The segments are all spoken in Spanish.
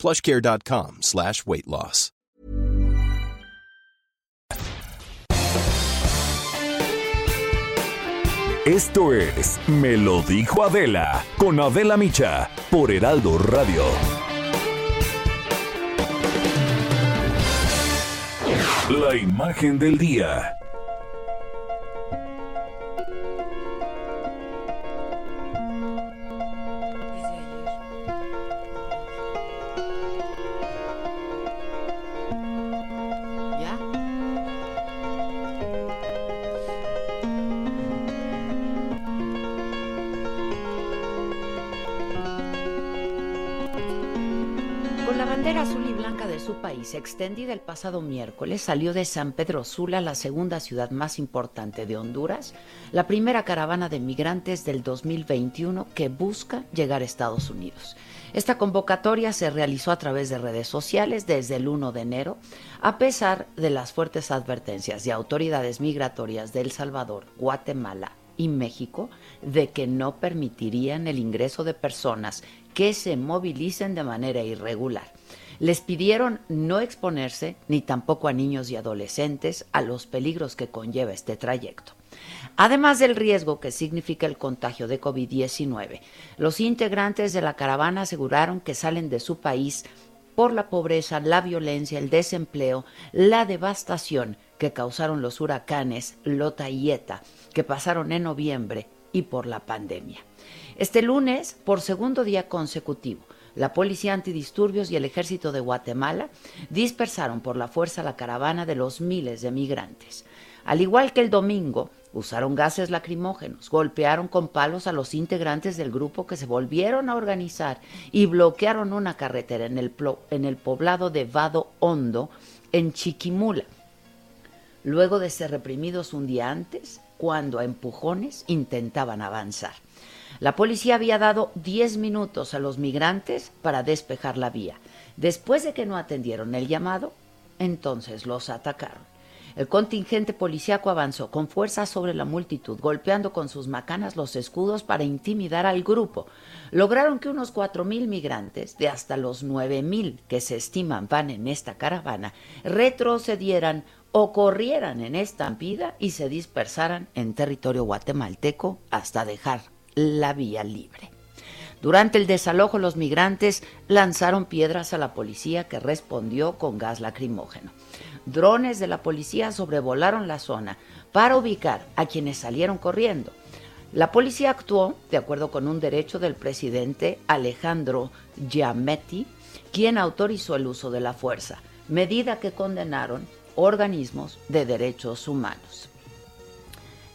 plushcare.com slash weight loss. Esto es Me lo dijo Adela con Adela Micha por Heraldo Radio. La imagen del día. País extendida el pasado miércoles, salió de San Pedro Sula, la segunda ciudad más importante de Honduras, la primera caravana de migrantes del 2021 que busca llegar a Estados Unidos. Esta convocatoria se realizó a través de redes sociales desde el 1 de enero, a pesar de las fuertes advertencias de autoridades migratorias de El Salvador, Guatemala y México de que no permitirían el ingreso de personas que se movilicen de manera irregular. Les pidieron no exponerse, ni tampoco a niños y adolescentes, a los peligros que conlleva este trayecto. Además del riesgo que significa el contagio de COVID-19, los integrantes de la caravana aseguraron que salen de su país por la pobreza, la violencia, el desempleo, la devastación que causaron los huracanes Lota y Eta, que pasaron en noviembre, y por la pandemia. Este lunes, por segundo día consecutivo, la Policía Antidisturbios y el Ejército de Guatemala dispersaron por la fuerza la caravana de los miles de migrantes. Al igual que el domingo, usaron gases lacrimógenos, golpearon con palos a los integrantes del grupo que se volvieron a organizar y bloquearon una carretera en el, poblado de Vado Hondo, en Chiquimula. Luego de ser reprimidos un día antes, cuando a empujones intentaban avanzar. La policía había dado 10 minutos a los migrantes para despejar la vía. Después de que no atendieron el llamado, entonces los atacaron. El contingente policíaco avanzó con fuerza sobre la multitud, golpeando con sus macanas los escudos para intimidar al grupo. Lograron que unos 4.000 migrantes, de hasta los 9.000 que se estiman van en esta caravana, retrocedieran o corrieran en estampida y se dispersaran en territorio guatemalteco hasta dejar la vía libre. Durante el desalojo los migrantes lanzaron piedras a la policía que respondió con gas lacrimógeno. Drones de la policía sobrevolaron la zona para ubicar a quienes salieron corriendo. La policía actuó de acuerdo con un derecho del presidente Alejandro Giametti, quien autorizó el uso de la fuerza, medida que condenaron organismos de derechos humanos.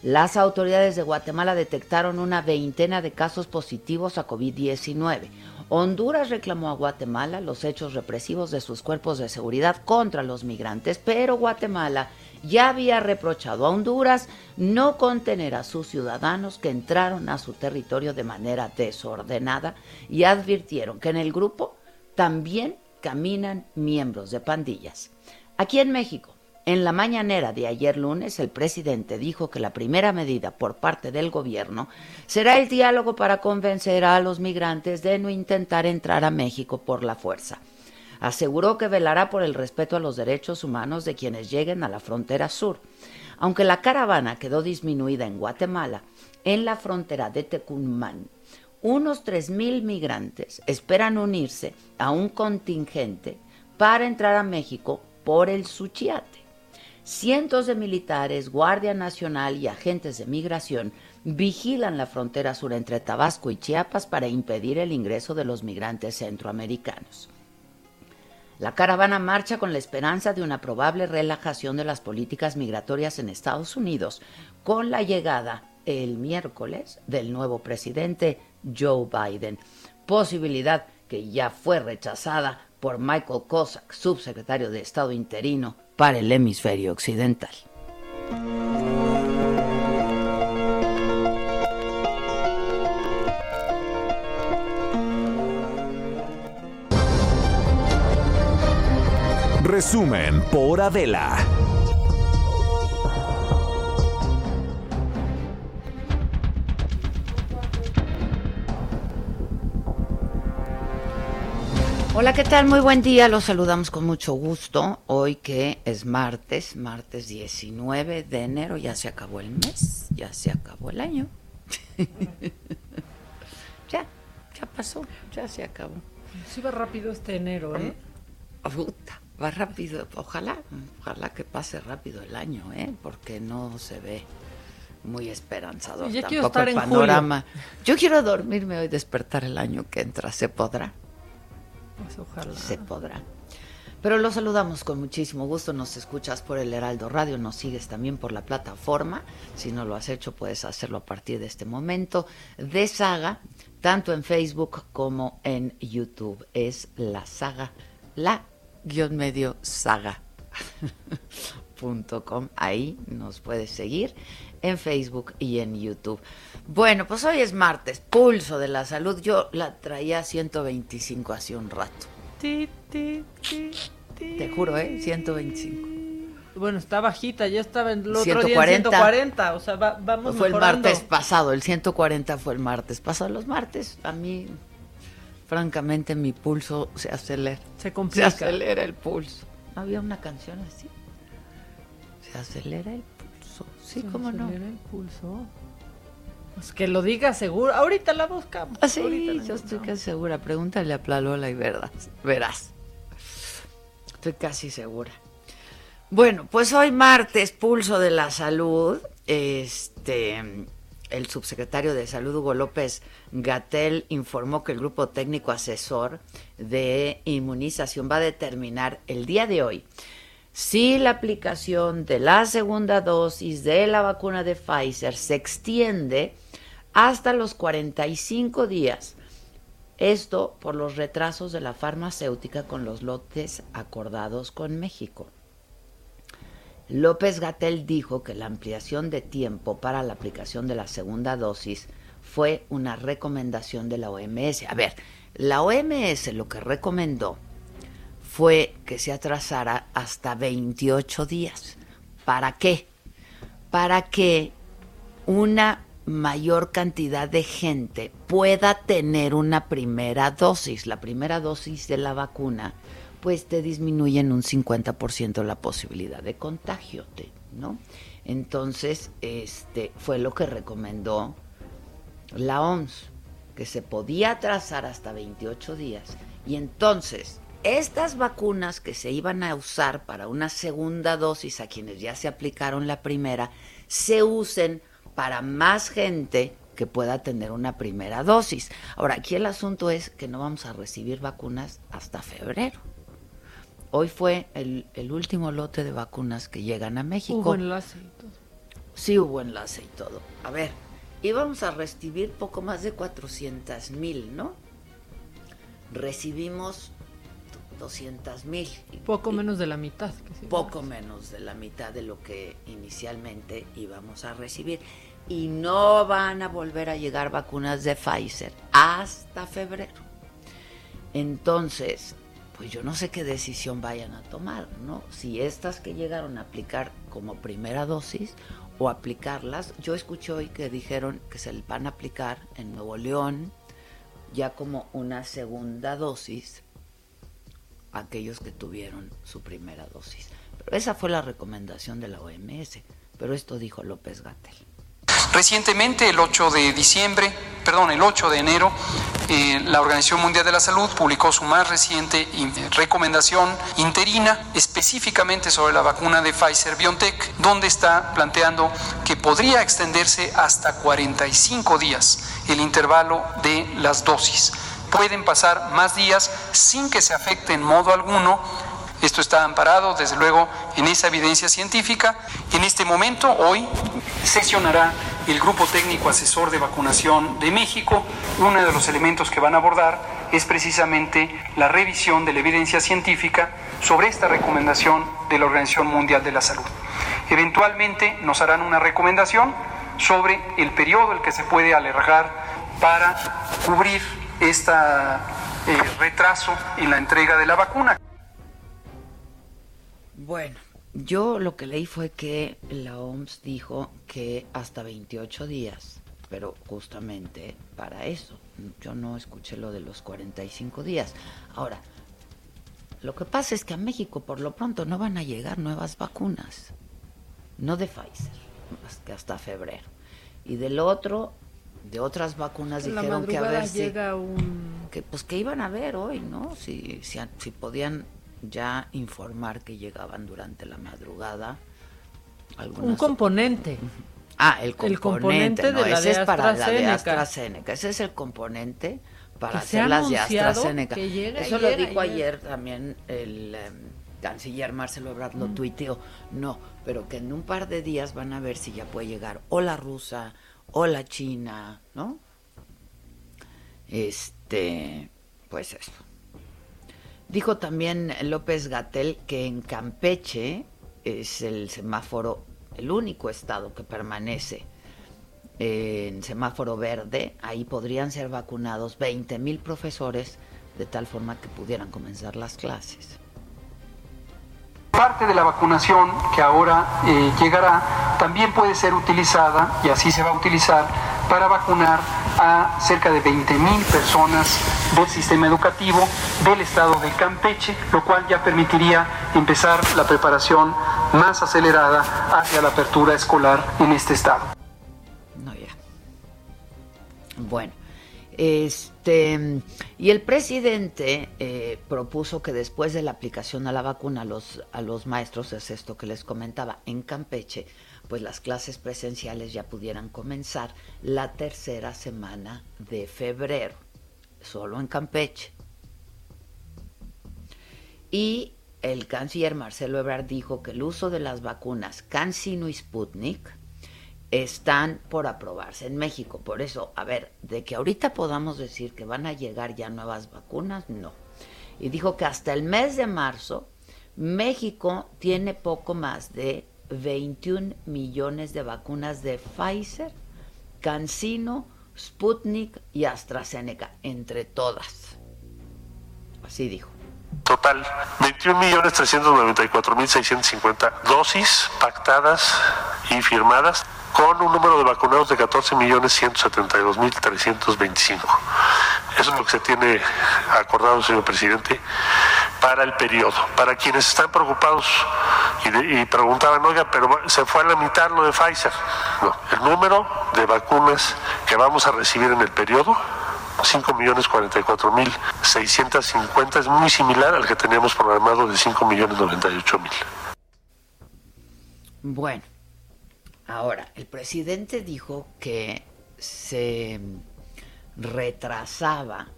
Las autoridades de Guatemala detectaron una veintena de casos positivos a COVID-19. Honduras reclamó a Guatemala los hechos represivos de sus cuerpos de seguridad contra los migrantes, pero Guatemala ya había reprochado a Honduras no contener a sus ciudadanos que entraron a su territorio de manera desordenada y advirtieron que en el grupo también caminan miembros de pandillas. Aquí en México, en la mañanera de ayer lunes, el presidente dijo que la primera medida por parte del gobierno será el diálogo para convencer a los migrantes de no intentar entrar a México por la fuerza. Aseguró que velará por el respeto a los derechos humanos de quienes lleguen a la frontera sur. Aunque la caravana quedó disminuida en Guatemala, en la frontera de Tecumán, unos 3.000 migrantes esperan unirse a un contingente para entrar a México por el Suchiate. Cientos de militares, Guardia Nacional y agentes de migración vigilan la frontera sur entre Tabasco y Chiapas para impedir el ingreso de los migrantes centroamericanos. La caravana marcha con la esperanza de una probable relajación de las políticas migratorias en Estados Unidos con la llegada el miércoles del nuevo presidente Joe Biden, posibilidad que ya fue rechazada por Michael Cossack, subsecretario de Estado interino para el hemisferio occidental. Resumen por Adela. Hola, ¿qué tal? Muy buen día. Los saludamos con mucho gusto. Hoy que es martes, martes 19 de enero, ya se acabó el mes, ya se acabó el año. ya, ya pasó, ya se acabó. Sí va rápido este enero, ¿eh? Puta, va rápido. Ojalá, ojalá que pase rápido el año, ¿eh? Porque no se ve muy esperanzador Sí, ya quiero tampoco estar el en panorama. Yo quiero dormirme hoy, despertar el año que entra. ¿Se podrá? Pues. Se podrá. Pero los saludamos con muchísimo gusto. Nos escuchas por el Heraldo Radio, nos sigues también por la plataforma. Si no lo has hecho, puedes hacerlo a partir de este momento. De Saga, tanto en Facebook como en YouTube. Es la saga, la guion medio saga. punto com. Ahí nos puedes seguir en Facebook y en YouTube. Bueno, pues hoy es martes, pulso de la salud. Yo la traía a 125 hace un rato. Ti, ti, ti, ti. Te juro, ¿eh? 125. Bueno, está bajita, ya estaba en el otro 140. día en 140, o sea, va- vamos Fue el martes pasado, el 140 fue el martes pasado. Los martes, a mí, francamente, mi pulso se acelera. Se Se complica. acelera el pulso. ¿No había una canción así? Se acelera el pulso. Sí, Se cómo no. el pulso. Pues que lo diga seguro. Ahorita la buscamos. Ah, sí, ahorita la yo estoy casi segura. Pregúntale a Plalola y verás. Verás. Estoy casi segura. Bueno, pues hoy martes, pulso de la salud. Este, el subsecretario de Salud, Hugo López Gatel, informó que el grupo técnico asesor de inmunización va a determinar el día de hoy si la aplicación de la segunda dosis de la vacuna de Pfizer se extiende hasta los 45 días. Esto por los retrasos de la farmacéutica con los lotes acordados con México. López Gatel dijo que la ampliación de tiempo para la aplicación de la segunda dosis fue una recomendación de la OMS. A ver, la OMS lo que recomendó fue que se atrasara hasta 28 días. ¿Para qué? Para que una mayor cantidad de gente pueda tener una primera dosis. La primera dosis de la vacuna, pues te disminuye en un 50% la posibilidad de contagio, ¿no? Entonces, este fue lo que recomendó la OMS, que se podía atrasar hasta 28 días. Y entonces, estas vacunas que se iban a usar para una segunda dosis a quienes ya se aplicaron la primera, se usen para más gente que pueda tener una primera dosis. Ahora, aquí el asunto es que no vamos a recibir vacunas hasta febrero. Hoy fue el, el último lote de vacunas que llegan a México. Hubo enlace y todo. Sí hubo enlace y todo. A ver, íbamos a recibir poco más de 400 mil, ¿no? Recibimos 200 mil. Poco menos de la mitad. que sí. Poco menos de la mitad de lo que inicialmente íbamos a recibir. Y no van a volver a llegar vacunas de Pfizer hasta febrero. Entonces, pues yo no sé qué decisión vayan a tomar, ¿no? Si estas que llegaron a aplicar como primera dosis o aplicarlas, yo escuché hoy que dijeron que se van a aplicar en Nuevo León ya como una segunda dosis aquellos que tuvieron su primera dosis. Pero esa fue la recomendación de la OMS, pero esto dijo López Gatel. Recientemente, el 8 de diciembre, perdón, el 8 de enero, eh, la Organización Mundial de la Salud publicó su más reciente in- recomendación interina específicamente sobre la vacuna de Pfizer BioNTech, donde está planteando que podría extenderse hasta 45 días el intervalo de las dosis. Pueden pasar más días sin que se afecte en modo alguno esto está amparado, desde luego, en esa evidencia científica. En este momento, hoy, sesionará el Grupo Técnico Asesor de Vacunación de México. Uno de los elementos que van a abordar es precisamente la revisión de la evidencia científica sobre esta recomendación de la Organización Mundial de la Salud. Eventualmente nos harán una recomendación sobre el periodo el que se puede alargar para cubrir este retraso en la entrega de la vacuna. Bueno, yo lo que leí fue que la OMS dijo que hasta 28 días, pero justamente para eso. Yo no escuché lo de los 45 días. Ahora, lo que pasa es que a México por lo pronto no van a llegar nuevas vacunas, no de Pfizer, más que hasta febrero. Y del otro, de otras vacunas dijeron que a ver si que pues que iban a ver hoy, ¿no? Si, si, si podían ya informar que llegaban durante la madrugada. Un componente. Ah, el componente, no, ese es para la de AstraZeneca. Ese es el componente para hacer las de AstraZeneca. Eso lo dijo ayer, también el em, canciller Marcelo Ebrard lo tuiteó. No, pero que en un par de días van a ver si ya puede llegar o la rusa o la china, ¿no? Este, pues eso. Dijo también López Gatel que en Campeche es el semáforo, el único estado que permanece en semáforo verde. Ahí podrían ser vacunados 20 mil profesores de tal forma que pudieran comenzar las clases. Parte de la vacunación que ahora eh, llegará también puede ser utilizada, y así se va a utilizar, para vacunar a cerca de 20.000 personas del sistema educativo del estado de Campeche, lo cual ya permitiría empezar la preparación más acelerada hacia la apertura escolar en este estado. No, ya. Bueno. Este, y el presidente eh, propuso que después de la aplicación a la vacuna a los, a los maestros, es esto que les comentaba, en Campeche, pues las clases presenciales ya pudieran comenzar la tercera semana de febrero, solo en Campeche. Y el canciller Marcelo Ebrard dijo que el uso de las vacunas CanSino y Sputnik están por aprobarse en México. Por eso, a ver, de que ahorita podamos decir que van a llegar ya nuevas vacunas, no. Y dijo que hasta el mes de marzo México tiene poco más de 21 millones de vacunas de Pfizer, CanSino, Sputnik y AstraZeneca, entre todas. Así dijo. Total, 21.394.650 dosis pactadas y firmadas con un número de vacunados de 14.172.325. Eso es lo que se tiene acordado, señor presidente, para el periodo. Para quienes están preocupados y, preguntaban, oiga, pero se fue a la mitad lo de Pfizer. No, el número de vacunas que vamos a recibir en el periodo 5.044.650 es muy similar al que teníamos programado de 5.098.000. Bueno, Ahora, el presidente dijo que se retrasaba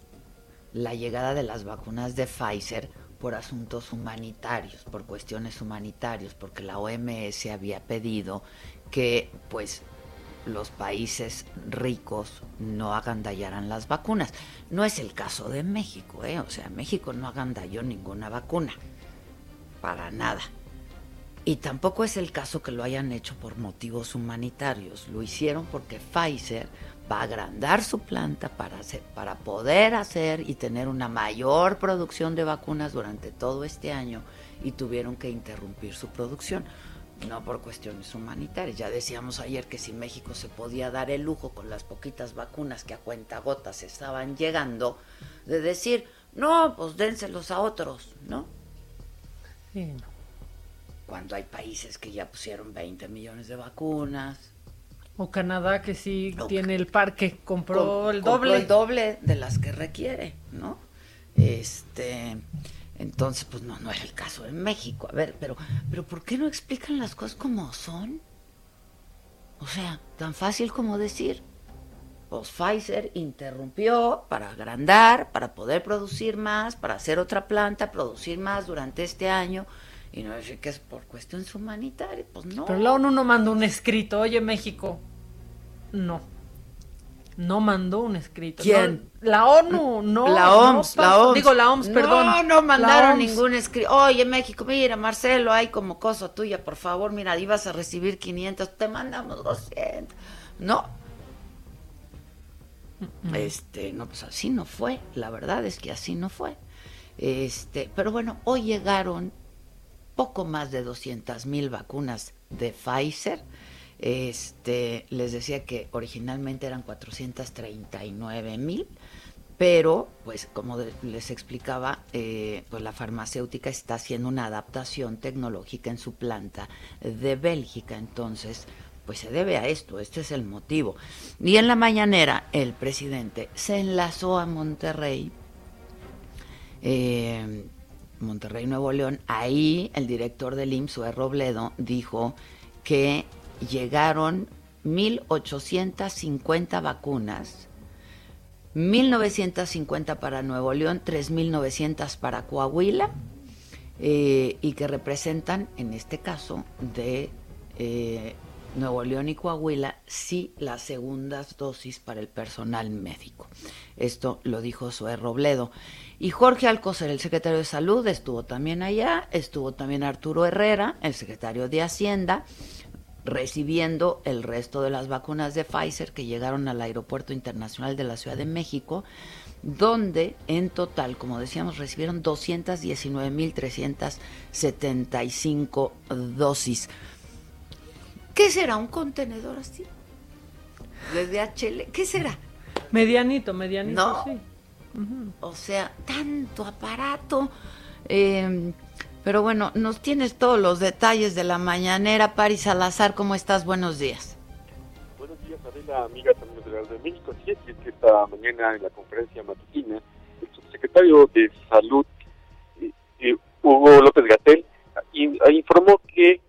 la llegada de las vacunas de Pfizer por asuntos humanitarios, por cuestiones humanitarias, porque la OMS había pedido que pues los países ricos no agandallaran las vacunas. No es el caso de México, ¿eh? o sea, México no agandalló ninguna vacuna, para nada. Y tampoco es el caso que lo hayan hecho por motivos humanitarios. Lo hicieron porque Pfizer va a agrandar su planta para, hacer, para poder hacer y tener una mayor producción de vacunas durante todo este año y tuvieron que interrumpir su producción. No por cuestiones humanitarias. Ya decíamos ayer que si México se podía dar el lujo con las poquitas vacunas que a cuenta gotas estaban llegando, de decir, no, pues dénselos a otros, ¿no? Sí, no cuando hay países que ya pusieron 20 millones de vacunas. O Canadá que sí tiene el parque, compró el doble. Compró el doble de las que requiere, ¿no? Este, entonces, pues no, no es el caso en México. A ver, pero, pero ¿por qué no explican las cosas como son? O sea, tan fácil como decir, pues Pfizer interrumpió para agrandar, para poder producir más, para hacer otra planta, producir más durante este año y no decir que es por cuestiones humanitarias, pues no. Pero la ONU no mandó un escrito, oye México, no. no mandó un escrito. ¿Quién? No, la ONU, no. La OMS, no la OMS. Digo, la OMS, perdón. No, no mandaron ningún escrito. Oye, México, mira, Marcelo, hay como cosa tuya, por favor, mira, ibas a recibir 500, te mandamos 200. No. Este, no, pues así no fue. La verdad es que así no fue. Este, pero bueno, hoy llegaron poco más de 200 mil vacunas de Pfizer. Este, les decía que originalmente eran 439 mil, pero pues como les explicaba, eh, pues la farmacéutica está haciendo una adaptación tecnológica en su planta de Bélgica, entonces pues se debe a esto, este es el motivo. Y en la mañanera el presidente se enlazó a Monterrey eh, Monterrey, Nuevo León, ahí el director del IMSS, Robledo, dijo que llegaron 1.850 vacunas, 1.950 para Nuevo León, 3.900 para Coahuila, eh, y que representan, en este caso, de eh, Nuevo León y Coahuila, sí las segundas dosis para el personal médico. Esto lo dijo Zoe Robledo. Y Jorge Alcocer, el secretario de Salud, estuvo también allá, estuvo también Arturo Herrera, el secretario de Hacienda, recibiendo el resto de las vacunas de Pfizer que llegaron al Aeropuerto Internacional de la Ciudad de México, donde en total, como decíamos, recibieron 219.375 dosis. ¿Qué será un contenedor así? De DHL, ¿qué será? Medianito, medianito, No. sí. O sea, tanto aparato. Eh, pero bueno, nos tienes todos los detalles de la mañanera. Paris Salazar, ¿cómo estás? Buenos días. Buenos días, Adela, amiga también de la de México. Así es, que esta mañana en la conferencia matutina, el subsecretario de Salud, eh, eh, Hugo López Gatel, informó que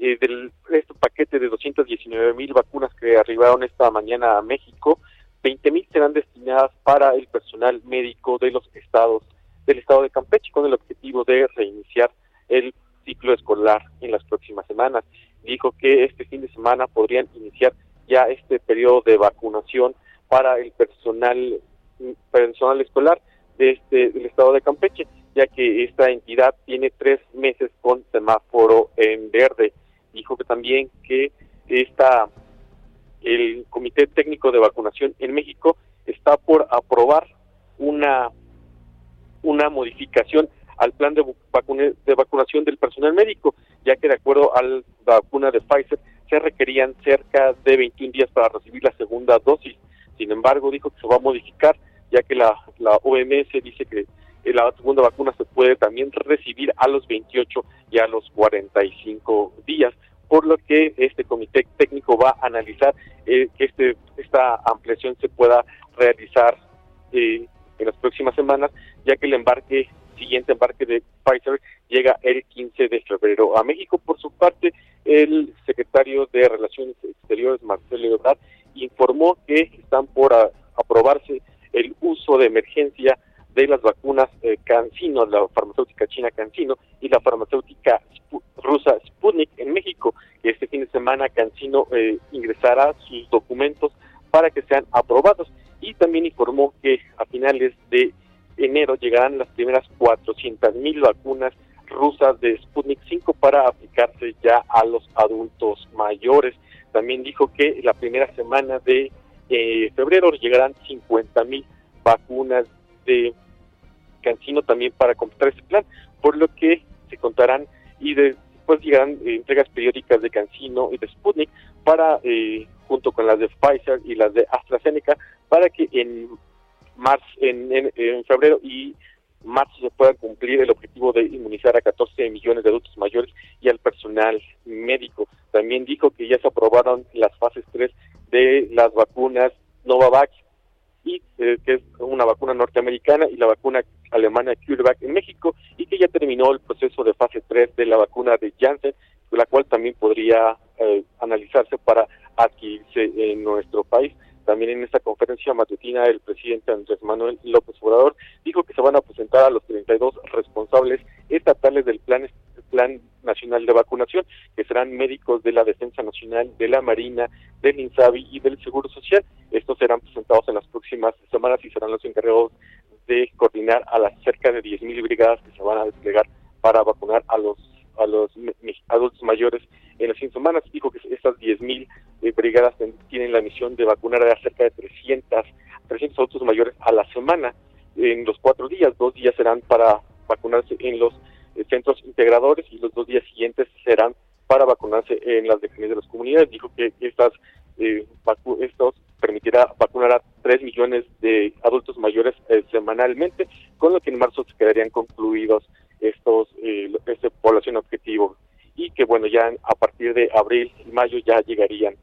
eh, del este paquete de 219 mil vacunas que arribaron esta mañana a México, 20 mil serán destinadas para el personal médico de los estados del estado de Campeche con el objetivo de reiniciar el ciclo escolar en las próximas semanas. Dijo que este fin de semana podrían iniciar ya este periodo de vacunación para el personal personal escolar de este del estado de Campeche, ya que esta entidad tiene tres meses con semáforo en verde. Dijo que también que esta el Comité Técnico de Vacunación en México está por aprobar una una modificación al plan de, vacune- de vacunación del personal médico, ya que de acuerdo a la vacuna de Pfizer se requerían cerca de 21 días para recibir la segunda dosis. Sin embargo, dijo que se va a modificar, ya que la, la OMS dice que la segunda vacuna se puede también recibir a los 28 y a los 45 días, por lo que este comité técnico va a analizar eh, que este esta ampliación se pueda realizar eh, en las próximas semanas, ya que el embarque siguiente embarque de Pfizer llega el 15 de febrero a México. Por su parte, el secretario de Relaciones Exteriores, Marcelo Ebrard, informó que están por aprobarse el uso de emergencia de las vacunas eh, CanSino, la farmacéutica china CanSino y la farmacéutica rusa Sputnik en México. Este fin de semana CanSino eh, ingresará sus documentos para que sean aprobados y también informó que a finales de enero llegarán las primeras 400 mil vacunas rusas de Sputnik 5 para aplicarse ya a los adultos mayores. También dijo que la primera semana de eh, febrero llegarán 50 mil vacunas de Cancino también para completar ese plan, por lo que se contarán y después llegarán eh, entregas periódicas de Cancino y de Sputnik para eh, junto con las de Pfizer y las de AstraZeneca para que en marzo, en, en- en febrero y marzo se pueda cumplir el objetivo de inmunizar a 14 millones de adultos mayores y al personal médico. También dijo que ya se aprobaron las fases 3 de las vacunas Novavax eh, que es una vacuna norteamericana y la vacuna alemana CureVac en México y que ya terminó el proceso de fase 3 de la vacuna de Janssen, la cual también podría eh, analizarse para adquirirse en nuestro país. También en esta conferencia matutina el presidente Andrés Manuel López Obrador dijo que se van a presentar a los 32 responsables estatales del plan Plan Nacional de Vacunación, que serán médicos de la Defensa Nacional, de la Marina, del INSABI y del Seguro Social. Estos serán presentados en las próximas semanas y serán los encargados de coordinar a las cerca de 10.000 brigadas que se van a desplegar para vacunar a los a los adultos mayores en las 100 semanas. Dijo que estas 10.000 eh, brigadas tienen la misión de vacunar a cerca de 300, 300 adultos mayores a la semana en los cuatro días. Dos días serán para vacunarse en los centros integradores y los dos días siguientes serán para vacunarse en las definiciones de las comunidades. Dijo que estas eh, estos permitirá vacunar a 3 millones de adultos mayores eh, semanalmente, con lo que en marzo se quedarían concluidos estos eh, este población objetivo y que bueno ya a partir de abril y mayo ya llegarían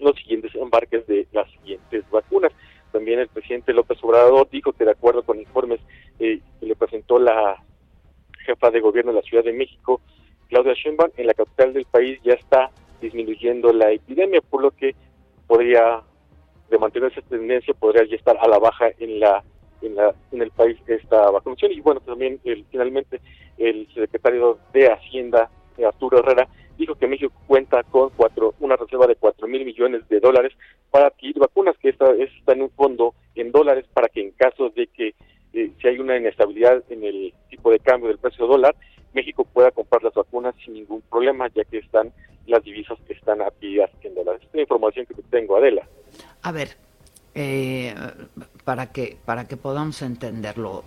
los siguientes embarques de las siguientes vacunas. También el presidente López Obrador dijo que de acuerdo con informes que le presentó la jefa de gobierno de la Ciudad de México, Claudia Sheinbaum, en la capital del país ya está disminuyendo la epidemia, por lo que podría, de mantener esa tendencia, podría ya estar a la baja en la en, la, en el país esta vacunación. Y bueno, también el, finalmente el secretario de Hacienda, Arturo Herrera, dijo que México cuenta con cuatro, una reserva de cuatro mil millones de dólares para adquirir vacunas, que está, está en un fondo en dólares para que en caso de que eh, si hay una inestabilidad en el tipo de cambio del precio dólar, México pueda comprar las vacunas sin ningún problema, ya que están las divisas que están adquiridas en dólares. Esta es la información que tengo, Adela. A ver, eh, para que para que podamos entenderlo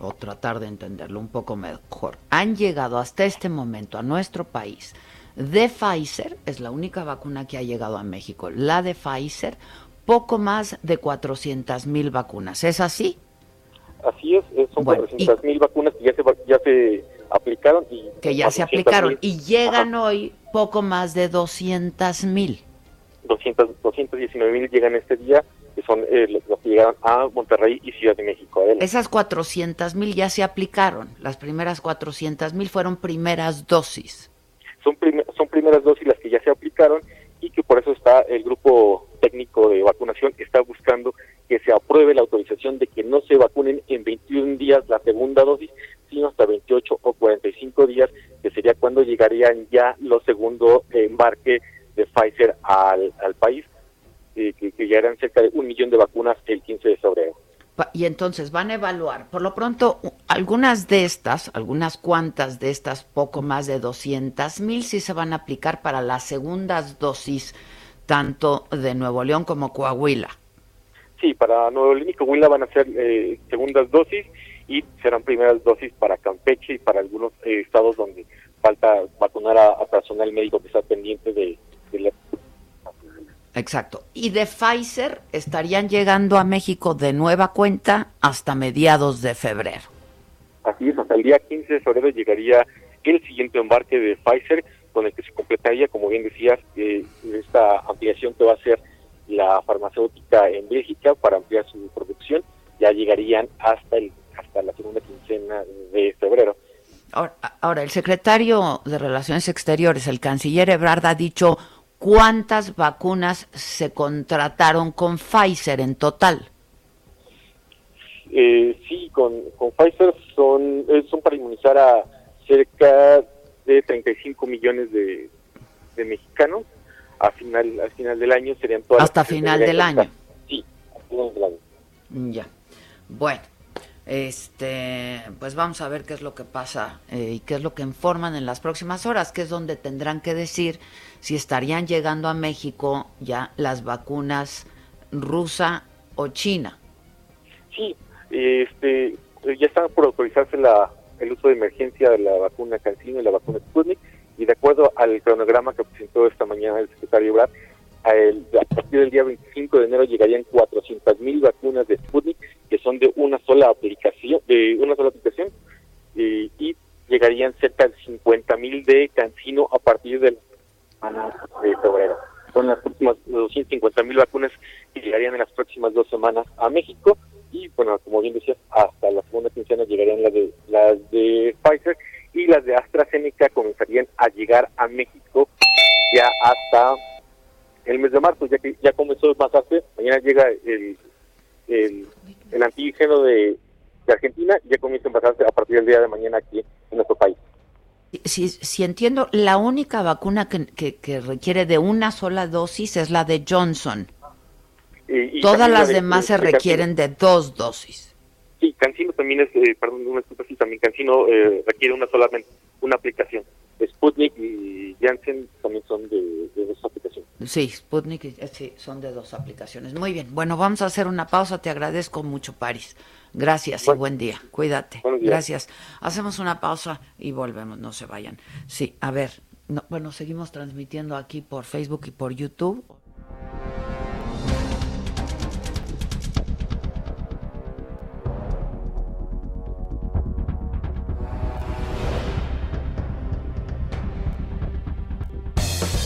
o tratar de entenderlo un poco mejor. Han llegado hasta este momento a nuestro país de Pfizer, es la única vacuna que ha llegado a México, la de Pfizer, poco más de 400 mil vacunas. ¿Es así? Así es, son bueno, mil vacunas que ya se, ya se aplicaron. Y que ya se aplicaron y llegan hoy poco más de 200 mil. 219 mil llegan este día, que son eh, los que llegaron a Monterrey y Ciudad de México. Esas 400 mil ya se aplicaron, las primeras 400 mil fueron primeras dosis. Son, son primeras dosis las que ya se aplicaron que por eso está el grupo técnico de vacunación está buscando que se apruebe la autorización de que no se vacunen en 21 días la segunda dosis, sino hasta 28 o 45 días, que sería cuando llegarían ya los segundos embarque de Pfizer al, país, eh, que, que eran cerca de un millón de vacunas el 15 de febrero. Y entonces van a evaluar, por lo pronto, algunas de estas, algunas cuantas de estas, poco más de 200 mil, sí se van a aplicar para las segundas dosis, tanto de Nuevo León como Coahuila. Sí, para Nuevo León y Coahuila van a ser eh, segundas dosis y serán primeras dosis para Campeche y para algunos eh, estados donde falta vacunar a, personal médico que está pendiente de, la... Exacto. Y de Pfizer estarían llegando a México de nueva cuenta hasta mediados de febrero. Así es, hasta el día 15 de febrero llegaría el siguiente embarque de Pfizer, con el que se completaría, como bien decías, eh, esta ampliación que va a ser la farmacéutica en Bélgica para ampliar su producción, ya llegarían hasta el hasta la segunda quincena de febrero. Ahora, el secretario de Relaciones Exteriores, el canciller Ebrard, ha dicho cuántas vacunas se contrataron con Pfizer en total. Eh, sí, con, con Pfizer son, eh, son para inmunizar a cerca de 35 millones de, de mexicanos a final, al final del año serían todas Hasta final del año. Sí, a final del año. Ya. Bueno, este, pues vamos a ver qué es lo que pasa eh, y qué es lo que informan en las próximas horas, que es donde tendrán que decir si estarían llegando a México ya las vacunas rusa o china. Sí, este, ya está por autorizarse la, el uso de emergencia de la vacuna Cancino y la vacuna Sputnik y de acuerdo al cronograma que presentó esta mañana el secretario Brad, a, partir del día 25 de enero llegarían 400 mil vacunas de Sputnik que son de una sola aplicación, de una sola aplicación, y llegarían cerca de 50 mil de Cancino a partir del de febrero. Son las últimas 250 mil vacunas que llegarían en las próximas dos semanas a México y bueno, como bien decías, hasta la segunda quincena llegarían las de las de Pfizer y las de AstraZeneca comenzarían a llegar a México ya hasta el mes de marzo, ya que ya comenzó a pasarse, mañana llega el, el, antígeno de, de Argentina y ya comienza a pasarse a partir del día de mañana aquí en nuestro país. Si, si entiendo, la única vacuna que, que, que requiere de una sola dosis es la de Johnson. Eh, y Todas las la de- demás se requieren de dos dosis. Sí, Cancino también es, eh, perdón, una disculpa, sí, también Cancino eh, requiere una solamente una aplicación. Sputnik y Janssen también son de, de dos aplicaciones. Sí, Sputnik, eh, sí, son de dos aplicaciones. Muy bien. Bueno, vamos a hacer una pausa. Te agradezco mucho, Paris. Gracias y buen día. Cuídate. Gracias. Hacemos una pausa y volvemos. No se vayan. Sí, a ver. No, bueno, seguimos transmitiendo aquí por Facebook y por YouTube.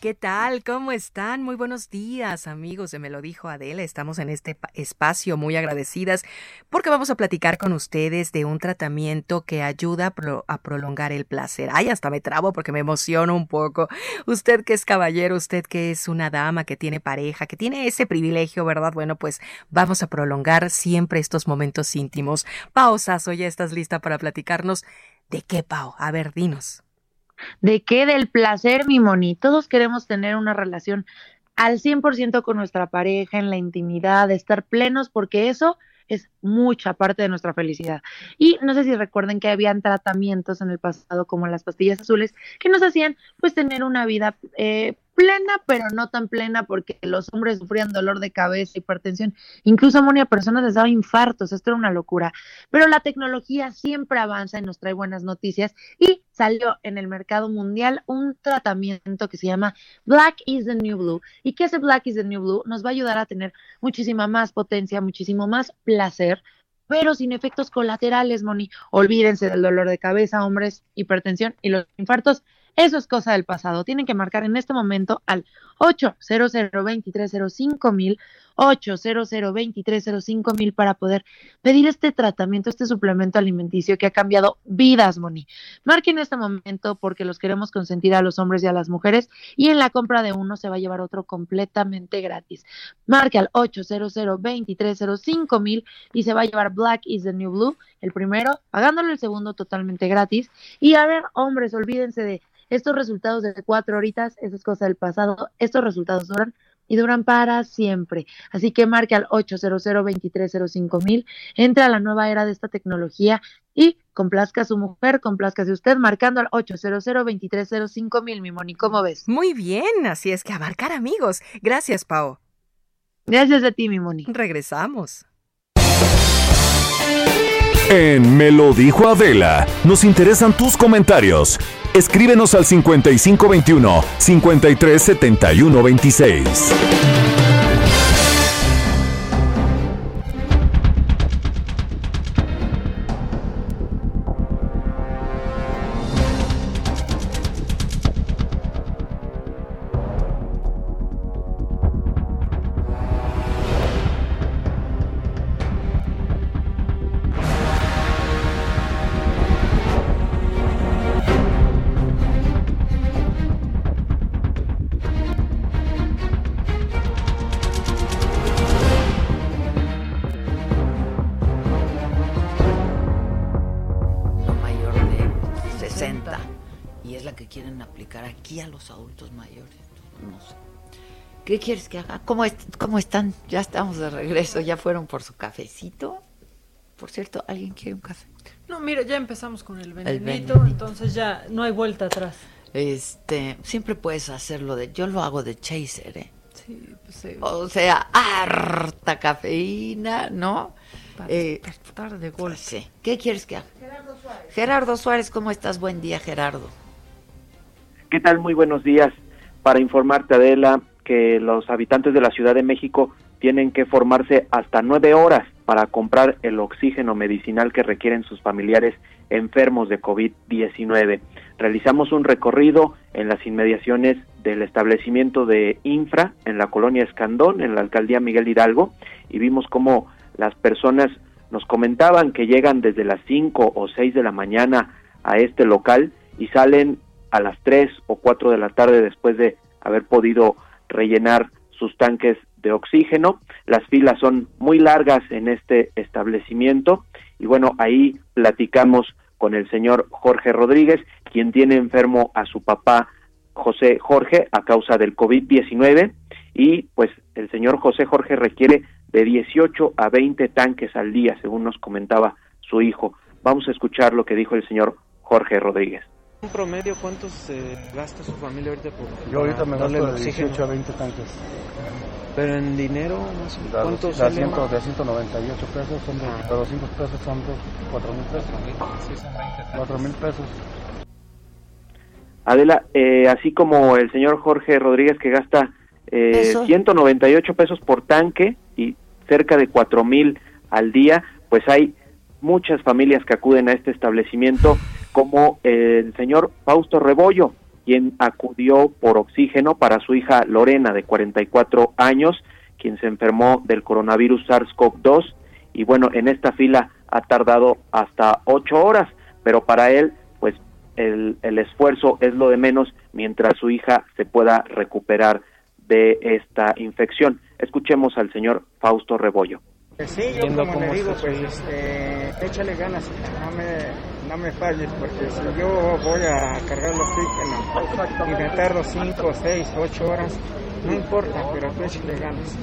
¿Qué tal? ¿Cómo están? Muy buenos días, amigos de Me lo dijo Adela. Estamos en este pa- espacio muy agradecidas porque vamos a platicar con ustedes de un tratamiento que ayuda a, a prolongar el placer. Ay, hasta me trabo porque me emociono un poco. Usted que es caballero, usted que es una dama, que tiene pareja, que tiene ese privilegio, ¿verdad? Bueno, pues vamos a prolongar siempre estos momentos íntimos. Pao Sasso, ¿ya estás lista para platicarnos? ¿De qué, Pao? A ver, dinos. ¿De qué? Del placer, mi moni. Todos queremos tener una relación al 100% con nuestra pareja, en la intimidad, estar plenos, porque eso es mucha parte de nuestra felicidad. Y no sé si recuerden que habían tratamientos en el pasado, como las pastillas azules, que nos hacían pues tener una vida eh, plena, pero no tan plena, porque los hombres sufrían dolor de cabeza, hipertensión, incluso a personas les daba infartos, esto era una locura. Pero la tecnología siempre avanza y nos trae buenas noticias y salió en el mercado mundial un tratamiento que se llama Black is the New Blue. ¿Y qué hace Black is the New Blue? Nos va a ayudar a tener muchísima más potencia, muchísimo más placer, pero sin efectos colaterales, Moni. Olvídense del dolor de cabeza, hombres, hipertensión y los infartos. Eso es cosa del pasado. Tienen que marcar en este momento al 800 2305 mil 800 2305 mil para poder pedir este tratamiento, este suplemento alimenticio que ha cambiado vidas, Moni. Marquen en este momento porque los queremos consentir a los hombres y a las mujeres y en la compra de uno se va a llevar otro completamente gratis. Marque al 800 2305 mil y se va a llevar Black is the New Blue, el primero, pagándole el segundo totalmente gratis. Y a ver, hombres, olvídense de estos resultados de cuatro horitas, eso es cosa del pasado, estos resultados duran y duran para siempre. Así que marque al 800 2305 mil, entre a la nueva era de esta tecnología y complazca a su mujer, complazca a usted, marcando al 800 2305 mil, mi Moni, ¿cómo ves? Muy bien, así es que a marcar amigos. Gracias, Pao. Gracias a ti, mi Moni. Regresamos. En Me lo dijo Adela, nos interesan tus comentarios. Escríbenos al 5521 537126. 60 y es la que quieren aplicar aquí a los adultos mayores. No sé. ¿Qué quieres que haga? ¿Cómo, est- ¿Cómo están? Ya estamos de regreso. ¿Ya fueron por su cafecito? Por cierto, ¿alguien quiere un café? No, mira, ya empezamos con el venenito, venenito. entonces ya no hay vuelta atrás. Este, siempre puedes hacerlo de, yo lo hago de chaser, ¿eh? Sí, pues sí. O sea, harta cafeína, ¿no? Eh, despertar de golpe. sí. ¿Qué quieres que haga? Gerardo Suárez. Gerardo Suárez, ¿cómo estás? Buen día, Gerardo. ¿Qué tal? Muy buenos días. Para informarte, Adela, que los habitantes de la Ciudad de México tienen que formarse hasta nueve horas para comprar el oxígeno medicinal que requieren sus familiares enfermos de COVID-19. realizamos un recorrido en las inmediaciones del establecimiento de Infra en la colonia Escandón, en la alcaldía Miguel Hidalgo, y vimos cómo las personas nos comentaban que llegan desde las 5 o 6 de la mañana a este local y salen a las 3 o 4 de la tarde después de haber podido rellenar sus tanques de oxígeno. Las filas son muy largas en este establecimiento y bueno, ahí platicamos con el señor Jorge Rodríguez, quien tiene enfermo a su papá José Jorge a causa del COVID-19 y pues el señor José Jorge requiere de 18 a 20 tanques al día, según nos comentaba su hijo. Vamos a escuchar lo que dijo el señor Jorge Rodríguez. ¿Un promedio cuántos se gasta su familia ahorita por Yo ahorita me gasto de 18 a 20 tanques. Pero en dinero, más o ¿cuántos de, 100, de 198 pesos, son de, ah. 200 pesos son de 4 mil pesos. 4 mil pesos. Adela, eh, así como el señor Jorge Rodríguez que gasta eh, 198 pesos por tanque y cerca de 4 mil al día, pues hay muchas familias que acuden a este establecimiento como el señor Fausto Rebollo, quien acudió por oxígeno para su hija Lorena, de 44 años, quien se enfermó del coronavirus SARS-CoV-2. Y bueno, en esta fila ha tardado hasta ocho horas, pero para él, pues el, el esfuerzo es lo de menos mientras su hija se pueda recuperar de esta infección. Escuchemos al señor Fausto Rebollo. Sí, yo como le digo, pues este, échale ganas, no me, no me falles, porque si yo voy a cargar los oxígeno y me tardo 5, 6, 8 horas, no importa, pero échale ganas.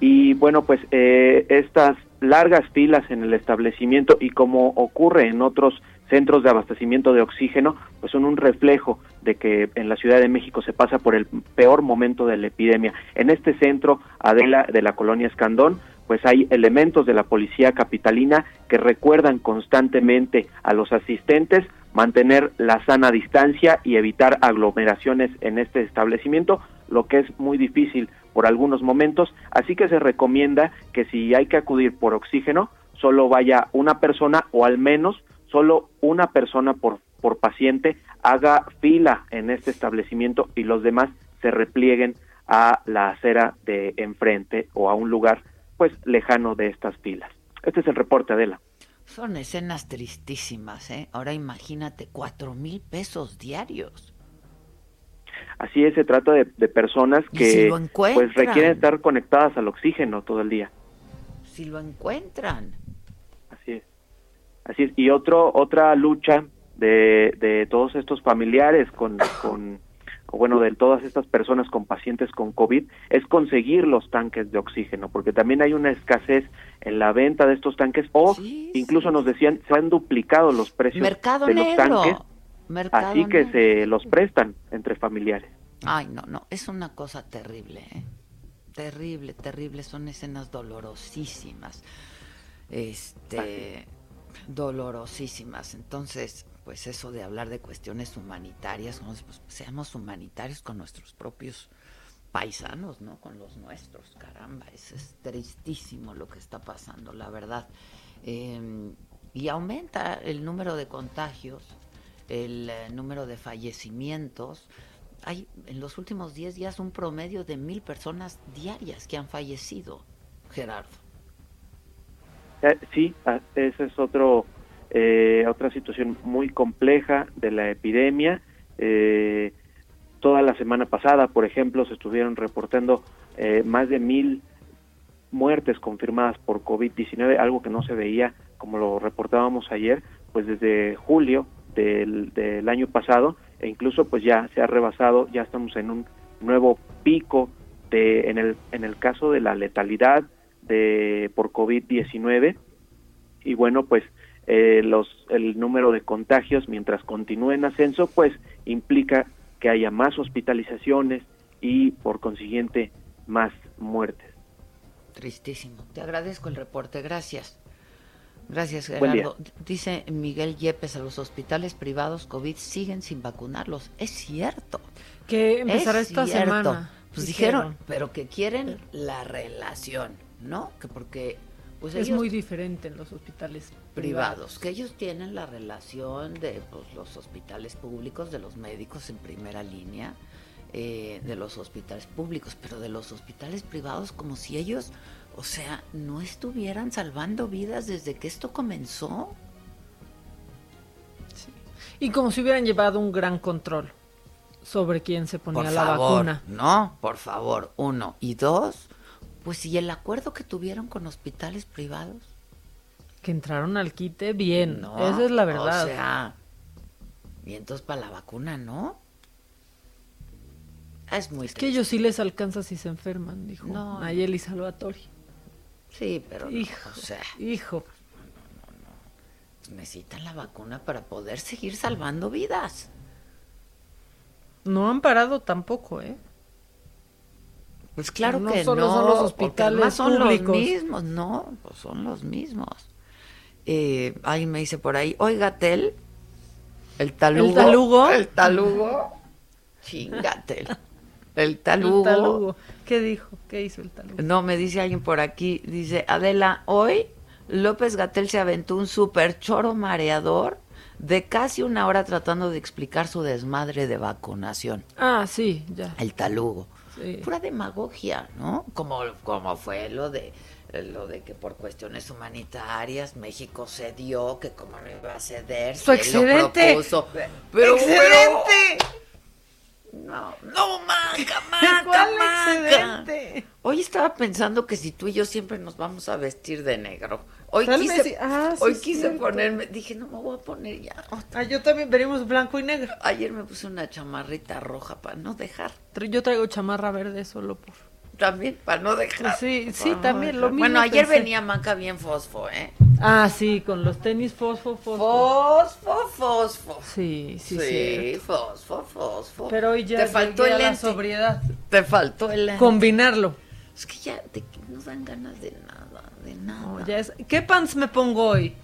Y bueno, pues eh, estas largas filas en el establecimiento y como ocurre en otros centros de abastecimiento de oxígeno, pues son un reflejo de que en la Ciudad de México se pasa por el peor momento de la epidemia. En este centro, Adela, de la colonia Escandón, pues hay elementos de la policía capitalina que recuerdan constantemente a los asistentes mantener la sana distancia y evitar aglomeraciones en este establecimiento, lo que es muy difícil por algunos momentos, así que se recomienda que si hay que acudir por oxígeno, solo vaya una persona o al menos solo una persona por, por paciente haga fila en este establecimiento y los demás se replieguen a la acera de enfrente o a un lugar pues lejano de estas filas. Este es el reporte, Adela. Son escenas tristísimas, ¿eh? Ahora imagínate, cuatro mil pesos diarios. Así es, se trata de, personas que pues requieren estar conectadas al oxígeno todo el día. Si lo encuentran. Así es. Así es. Y otro, otra lucha de, de todos estos familiares con, con, o bueno, de todas estas personas con pacientes con COVID, es conseguir los tanques de oxígeno, porque también hay una escasez en la venta de estos tanques, o incluso nos decían, se han duplicado los precios de los tanques, así que se los prestan entre familiares. Ay, no, no, es una cosa terrible, ¿eh? terrible, terrible, son escenas dolorosísimas. Este dolorosísimas. Entonces, pues eso de hablar de cuestiones humanitarias, pues seamos humanitarios con nuestros propios paisanos, ¿no? Con los nuestros, caramba, es tristísimo lo que está pasando, la verdad. Em, y aumenta el número de contagios, el eh, número de fallecimientos. Hay en los últimos 10 días un promedio de mil personas diarias que han fallecido, Gerardo. Eh, sí, ah, esa es otro, eh, otra situación muy compleja de la epidemia. Eh, toda la semana pasada, por ejemplo, se estuvieron reportando más de mil muertes confirmadas por COVID-19, algo que no se veía, como lo reportábamos ayer, pues desde julio del, del año pasado, e incluso pues ya se ha rebasado, ya estamos en un nuevo pico de, en el, en el caso de la letalidad, de por COVID-19 y bueno, pues eh, los, el número de contagios mientras continúe en ascenso, pues implica que haya más hospitalizaciones y por consiguiente más muertes. Tristísimo. Te agradezco el reporte, gracias. Gracias, Gerardo. Dice Miguel Yepes, a los hospitales privados COVID siguen sin vacunarlos. Es cierto. Que empezará esta semana. Pues dijeron, pero que quieren la relación. ¿No? Que porque Pues es ellos- muy diferente en los hospitales privados, que ellos tienen la relación de pues, los hospitales públicos, de los médicos en primera línea, eh, de los hospitales públicos, pero de los hospitales privados como si ellos, o sea, no estuvieran salvando vidas desde que esto comenzó. Y como si hubieran llevado un gran control sobre quién se ponía Por la favor, vacuna. no, por favor, uno. Y dos, pues y el acuerdo que tuvieron con hospitales privados. Que entraron al quite bien. No, Esa es la verdad. O sea, vientos para la vacuna, ¿no? Es muy es que ellos sí les alcanza si se enferman, dijo No. Nayeli Salvatori. Sí, pero no, Hijo, o sea, hijo. necesitan la vacuna para poder seguir salvando vidas. No han parado tampoco, ¿eh? Pues claro No que solo no, son los hospitales son públicos. los mismos, no, pues son los mismos. Eh, ahí me dice por ahí, oiga, Tel, el talugo. ¿El talugo? El talugo. Chingatel. El talugo. El talugo. ¿Qué dijo? ¿Qué hizo el talugo? No, me dice alguien por aquí, dice, Adela, hoy López Gatel se aventó un super choro mareador de casi una hora tratando de explicar su desmadre de vacunación. Ah, sí, ya. El talugo. Sí. Pura demagogia, ¿no? Como, como fue lo de lo de que por cuestiones humanitarias México cedió, que como no iba a ceder, él lo propuso. Pero, ¡Excedente! pero- no, no, maca, maca, ¿Cuál excedente? Hoy estaba pensando que si tú y yo siempre nos vamos a vestir de negro. Hoy Tal quise. Ah, sí, hoy es quise cierto. ponerme, dije, no me voy a poner ya. Ah, yo también venimos blanco y negro. Ayer me puse una chamarrita roja para no dejar. Yo traigo chamarra verde solo por... También, para no dejar. Sí, sí, no también, lo mismo Bueno, ayer pensé. venía Maca bien fosfo, ¿eh? Ah, sí, con los tenis fosfo, fosfo. Fosfo, fosfo. Sí, sí, Sí, sí. fosfo, fosfo. Pero hoy ya Te faltó el la sobriedad. Te faltó el lente. Combinarlo. Es que ya te, no dan ganas de nada, de nada. No, ya es... ¿Qué pants me pongo hoy?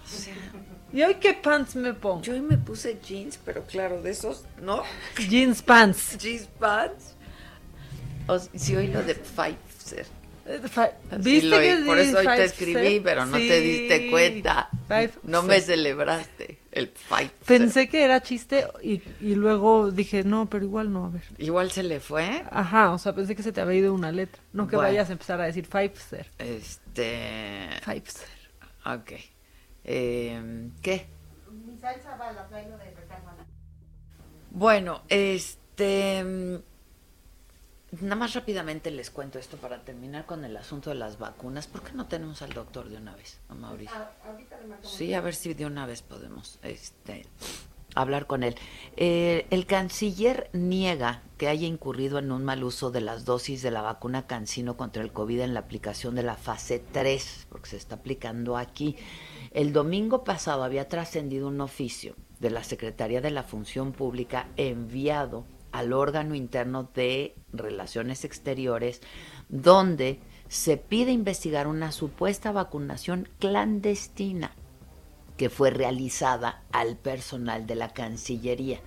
¿Y hoy qué pants me pongo? Yo hoy me puse jeans, pero claro, de esos, ¿no? Jeans pants. Jeans pants. O si hoy lo de Pfizer. Eh, ¿Viste lo- que por eso hoy te escribí, pero no te diste cuenta. Pfizer. No me celebraste el Pfizer. Pensé que era chiste y, y luego dije, no, pero igual no, a ver. Igual se le fue. Ajá, o sea, pensé que se te había ido una letra. No que Bueno. vayas a empezar a decir Pfizer. Este. Pfizer. Ok. Eh, ¿Qué? Mi salsa va, la traigo de. Bueno, este. Nada más rápidamente les cuento esto para terminar con el asunto de las vacunas. ¿Por qué no tenemos al doctor de una vez, a Mauricio? ahorita le marcamos. Sí, a ver si de una vez podemos este, hablar con él. Eh, el canciller niega que haya incurrido en un mal uso de las dosis de la vacuna Cancino contra el COVID en la aplicación de la fase 3, porque se está aplicando aquí. El domingo pasado había trascendido un oficio de la Secretaría de la Función Pública enviado al órgano interno de Relaciones Exteriores, donde se pide investigar una supuesta vacunación clandestina que fue realizada al personal de la Cancillería.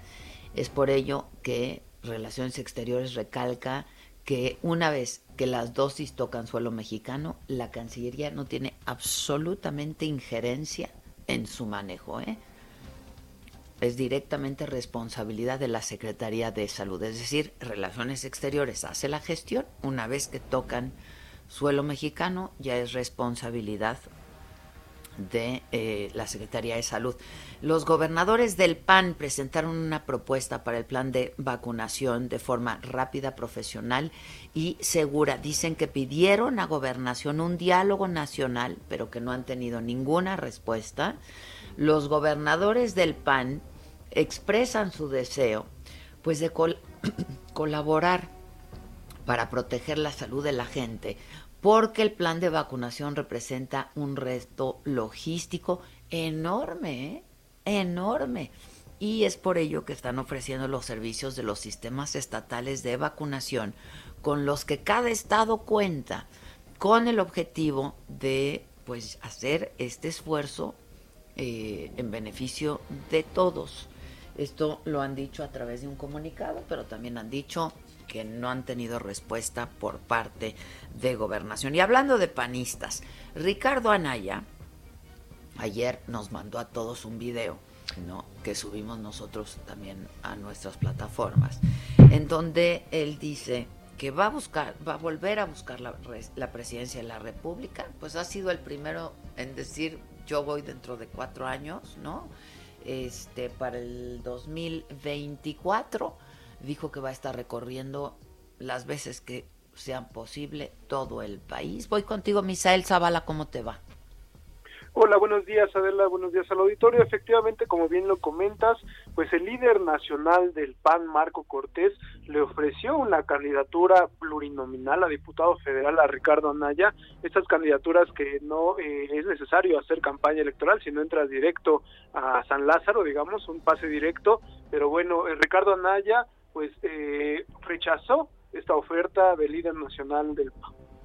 Es por ello que Relaciones Exteriores recalca que una vez que las dosis tocan suelo mexicano, la Cancillería no tiene absolutamente injerencia en su manejo. ¿eh? Es directamente responsabilidad de la Secretaría de Salud. Es decir, Relaciones Exteriores hace la gestión. Una vez que tocan suelo mexicano, ya es responsabilidad de eh, la Secretaría de Salud. Los gobernadores del PAN presentaron una propuesta para el plan de vacunación de forma rápida, profesional y segura. Dicen que pidieron a gobernación un diálogo nacional, pero que no han tenido ninguna respuesta. Los gobernadores del PAN expresan su deseo pues de col- colaborar para proteger la salud de la gente, porque el plan de vacunación representa un reto logístico enorme, ¿eh? enorme. Y es por ello que están ofreciendo los servicios de los sistemas estatales de vacunación con los que cada estado cuenta con el objetivo de pues hacer este esfuerzo eh, en beneficio de todos. Esto lo han dicho a través de un comunicado, pero también han dicho que no han tenido respuesta por parte de gobernación. Y hablando de panistas, Ricardo Anaya ayer nos mandó a todos un video, ¿no? Que subimos nosotros también a nuestras plataformas, en donde él dice que va a buscar, va a volver a buscar la, la presidencia de la República, pues ha sido el primero en decir yo voy dentro de cuatro años, ¿no? Este, para el 2024 dijo que va a estar recorriendo las veces que sean posible todo el país. Voy contigo, Misael Zavala, ¿cómo te va? Hola, buenos días Adela, buenos días al auditorio. Efectivamente, como bien lo comentas, pues el líder nacional del PAN, Marco Cortés, le ofreció una candidatura plurinominal a diputado federal a Ricardo Anaya. Estas candidaturas que no eh, es necesario hacer campaña electoral, sino entras directo a San Lázaro, digamos, un pase directo. Pero bueno, eh, Ricardo Anaya pues eh, rechazó esta oferta del líder nacional del,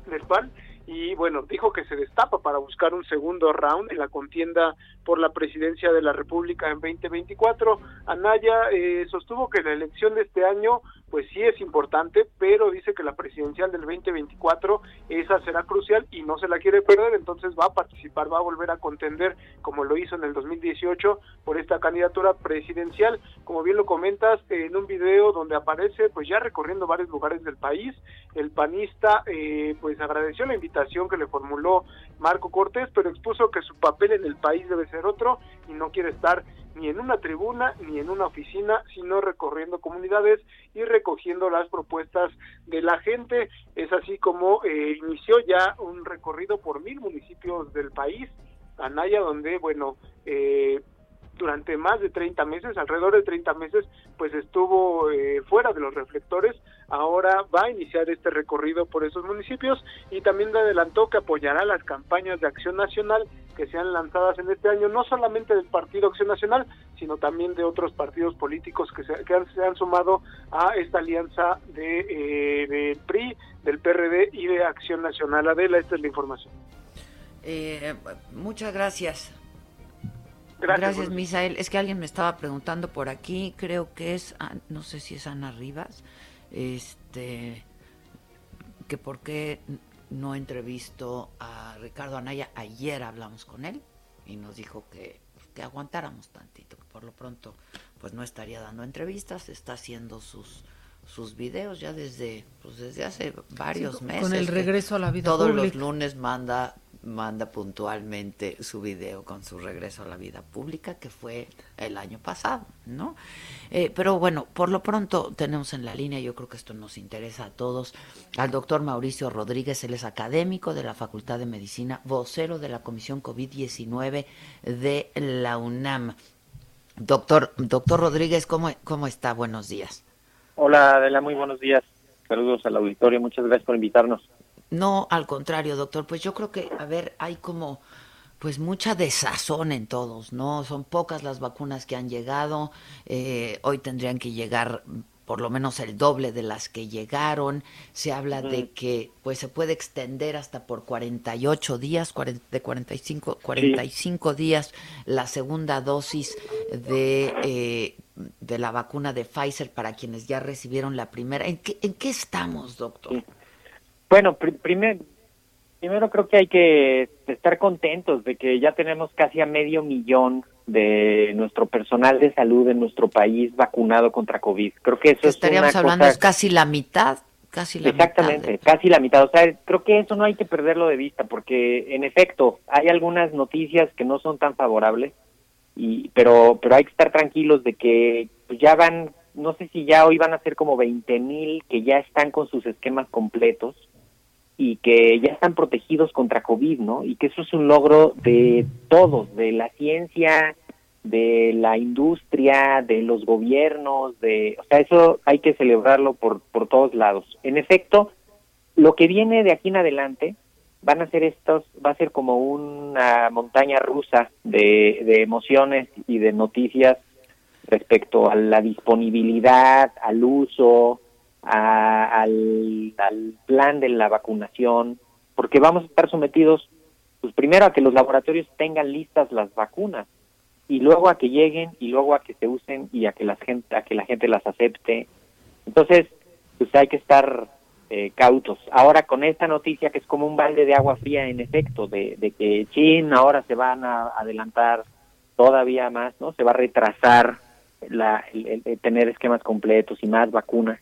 del PAN y bueno, dijo que se destapa para buscar un segundo round en la contienda por la presidencia de la República en 2024. Anaya eh, sostuvo que la elección de este año pues sí es importante, pero dice que la presidencial del 2024 esa será crucial y no se la quiere perder, entonces va a participar, va a volver a contender como lo hizo en el 2018 por esta candidatura presidencial, como bien lo comentas en un video donde aparece pues ya recorriendo varios lugares del país, el panista eh, pues agradeció la invitación que le formuló Marco Cortés, pero expuso que su papel en el país debe ser otro y no quiere estar ni en una tribuna ni en una oficina, sino recorriendo comunidades y recogiendo las propuestas de la gente. Es así como eh, inició ya un recorrido por mil municipios del país, Anaya, donde, bueno, eh, durante más de 30 meses, alrededor de 30 meses, pues estuvo eh, fuera de los reflectores. Ahora va a iniciar este recorrido por esos municipios y también adelantó que apoyará las campañas de acción nacional que sean lanzadas en este año, no solamente del Partido Acción Nacional, sino también de otros partidos políticos que se, que han, se han sumado a esta alianza de, eh, del PRI, del PRD y de Acción Nacional. Adela, esta es la información. Eh, muchas gracias. Gracias, Misael. Es que alguien me estaba preguntando por aquí, creo que es, ah, no sé si es Ana Rivas, este, que por qué no entrevistó a Ricardo Anaya. Ayer hablamos con él y nos dijo que, que aguantáramos tantito, que por lo pronto pues no estaría dando entrevistas, está haciendo sus sus videos ya desde pues desde hace varios meses. Con el regreso a la vida Todos los lunes manda manda puntualmente su video con su regreso a la vida pública, que fue el año pasado, ¿no? Eh, pero bueno, por lo pronto tenemos en la línea, yo creo que esto nos interesa a todos, al doctor Mauricio Rodríguez, él es académico de la Facultad de Medicina, vocero de la Comisión COVID-19 de la UNAM. Doctor, doctor Rodríguez, ¿cómo, ¿cómo está? Buenos días. Hola, Adela, muy buenos días. Saludos al auditorio, muchas gracias por invitarnos. No, al contrario, doctor, pues yo creo que, a ver, hay como pues mucha desazón en todos, ¿no? Son pocas las vacunas que han llegado, eh, hoy tendrían que llegar por lo menos el doble de las que llegaron. Se habla de que pues se puede extender hasta por 48 días, de 45, 45 días la segunda dosis de, eh, de la vacuna de Pfizer para quienes ya recibieron la primera. ¿En qué, en qué estamos, doctor? Bueno, primero creo que hay que estar contentos de que ya tenemos casi a medio millón de nuestro personal de salud en nuestro país vacunado contra COVID. Creo que eso Estaríamos es una hablando cosa... es casi la mitad, casi la Exactamente, mitad. casi la mitad. O sea, creo que eso no hay que perderlo de vista porque, en efecto, hay algunas noticias que no son tan favorables, y pero pero hay que estar tranquilos de que pues, ya van, no sé si ya hoy van a ser como 20 mil que ya están con sus esquemas completos y que ya están protegidos contra COVID, ¿no? Y que eso es un logro de todos, de la ciencia, de la industria, de los gobiernos, de, o sea, eso hay que celebrarlo por por todos lados. En efecto, lo que viene de aquí en adelante van a ser estos, va a ser como una montaña rusa de, de emociones y de noticias respecto a la disponibilidad, al uso, a- al, al plan de la vacunación, porque vamos a estar sometidos, pues primero a que los laboratorios tengan listas las vacunas y luego a que lleguen y luego a que se usen y a que la gente a que la gente las acepte. Entonces pues hay que estar eh, cautos. Ahora con esta noticia que es como un balde de agua fría en efecto de, de que Chin ahora se van a adelantar todavía más no se va a retrasar la el, tener esquemas completos y más vacunas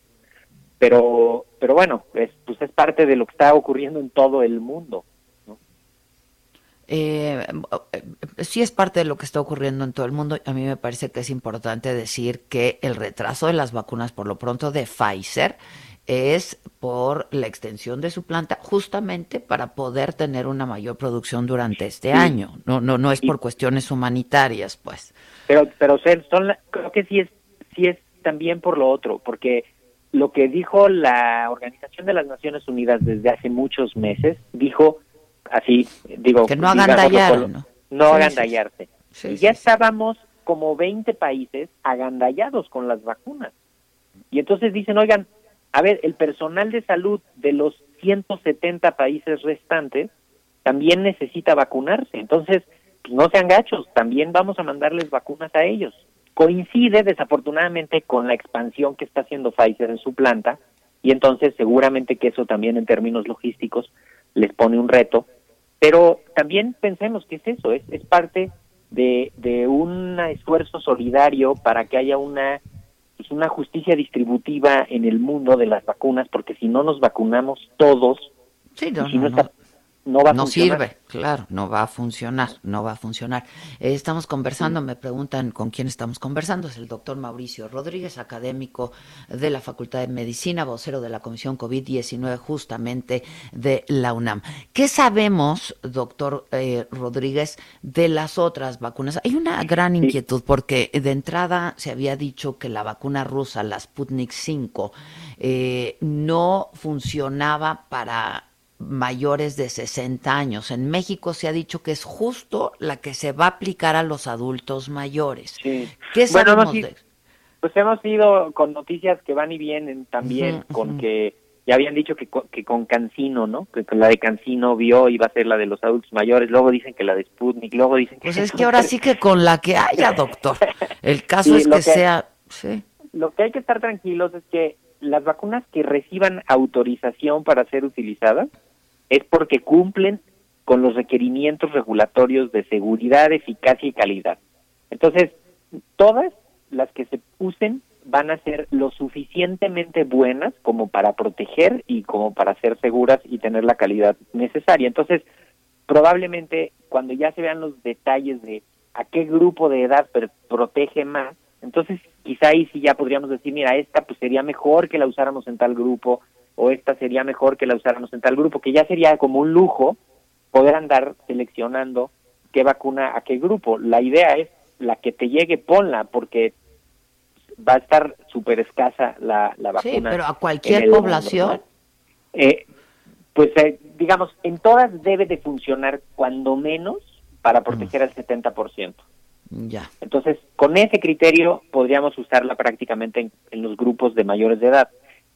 pero pero bueno es pues es parte de lo que está ocurriendo en todo el mundo eh, sí es parte de lo que está ocurriendo en todo el mundo. A mí me parece que es importante decir que el retraso de las vacunas, por lo pronto de Pfizer, es por la extensión de su planta, justamente para poder tener una mayor producción durante este sí. año. No, no, no es por cuestiones humanitarias, pues. Pero, pero son, creo que sí es, sí es también por lo otro, porque lo que dijo la Organización de las Naciones Unidas desde hace muchos meses, dijo así digo que no agandallaron no, no sí, agandallarse sí, y ya estábamos como 20 países agandallados con las vacunas. Y entonces dicen oigan a ver el personal de salud de los 170 países restantes también necesita vacunarse. Entonces pues no sean gachos también vamos a mandarles vacunas a ellos coincide desafortunadamente con la expansión que está haciendo Pfizer en su planta y entonces seguramente que eso también en términos logísticos les pone un reto. Pero también pensemos que es eso, es, es parte de, de un esfuerzo solidario para que haya una, pues una justicia distributiva en el mundo de las vacunas, porque si no nos vacunamos todos, sí, no, si no, no, está, no va a no funcionar. sirve, claro, no va a funcionar, no va a funcionar. Eh, estamos conversando, me preguntan con quién estamos conversando, es el doctor Mauricio Rodríguez, académico de la Facultad de Medicina, vocero de la Comisión COVID-19 justamente de la UNAM. ¿Qué sabemos, doctor eh, Rodríguez, de las otras vacunas? Hay una gran inquietud porque de entrada se había dicho que la vacuna rusa, la Sputnik 5, eh, no funcionaba para mayores de 60 años. En México se ha dicho que es justo la que se va a aplicar a los adultos mayores. Sí. ¿Qué bueno, sabemos hemos, de Pues hemos ido con noticias que van y vienen también, con que ya habían dicho que, con- que con Cancino, ¿no? Que con la de Cancino vio iba a ser la de los adultos mayores, luego dicen que la de Sputnik, luego dicen que... Pues es que ahora sí que con la que haya, doctor. El caso Sí, es que, que- sea... Sí. Lo que hay que estar tranquilos es que las vacunas que reciban autorización para ser utilizadas es porque cumplen con los requerimientos regulatorios de seguridad, eficacia y calidad. Entonces, todas las que se usen van a ser lo suficientemente buenas como para proteger y como para ser seguras y tener la calidad necesaria. Entonces, probablemente cuando ya se vean los detalles de a qué grupo de edad protege más, entonces quizá ahí sí ya podríamos decir, mira, esta pues sería mejor que la usáramos en tal grupo o esta sería mejor que la usáramos en tal grupo, que ya sería como un lujo poder andar seleccionando qué vacuna a qué grupo. La idea es la que te llegue, ponla, porque va a estar súper escasa la, la vacuna. Sí, pero a cualquier población. Eh, pues eh, digamos, en todas debe de funcionar cuando menos para proteger al 70%. Ya. Entonces, con ese criterio podríamos usarla prácticamente en, en los grupos de mayores de edad.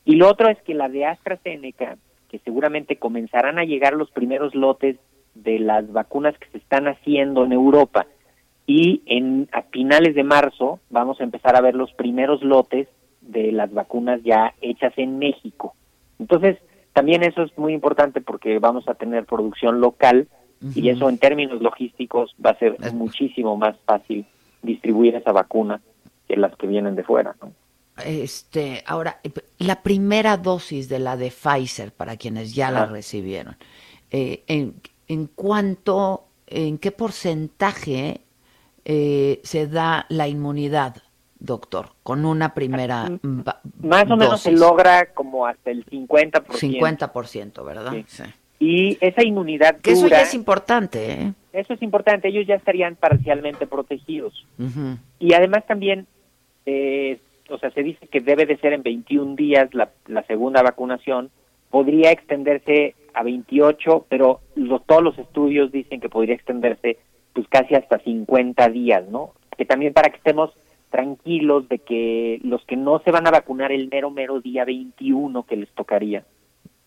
Y lo otro es que la de AstraZeneca, que seguramente comenzarán a llegar los primeros lotes de las vacunas que se están haciendo en Europa, y en a finales de marzo vamos a empezar a ver los primeros lotes de las vacunas ya hechas en México. Entonces, también eso es muy importante porque vamos a tener producción local y eso en términos logísticos va a ser muchísimo más fácil distribuir esa vacuna que las que vienen de fuera. ¿no? Este, ahora, eh, la primera dosis de la de Pfizer, para quienes ya la recibieron, eh, en, ¿en cuánto, en qué porcentaje eh, se da la inmunidad, doctor, con una primera va- Más o menos se logra como hasta el 50%. 50%, ¿verdad? Sí. Y esa inmunidad Que eso ya es importante, ¿eh? eso es importante, ellos ya estarían parcialmente protegidos. Y además también, eh, o sea, se dice que debe de ser en 21 días la, la segunda vacunación, podría extenderse a 28, pero lo- todos los estudios dicen que podría extenderse pues casi hasta 50 días, ¿no? Que también para que estemos tranquilos de que los que no se van a vacunar el mero, mero día 21 que les tocaría,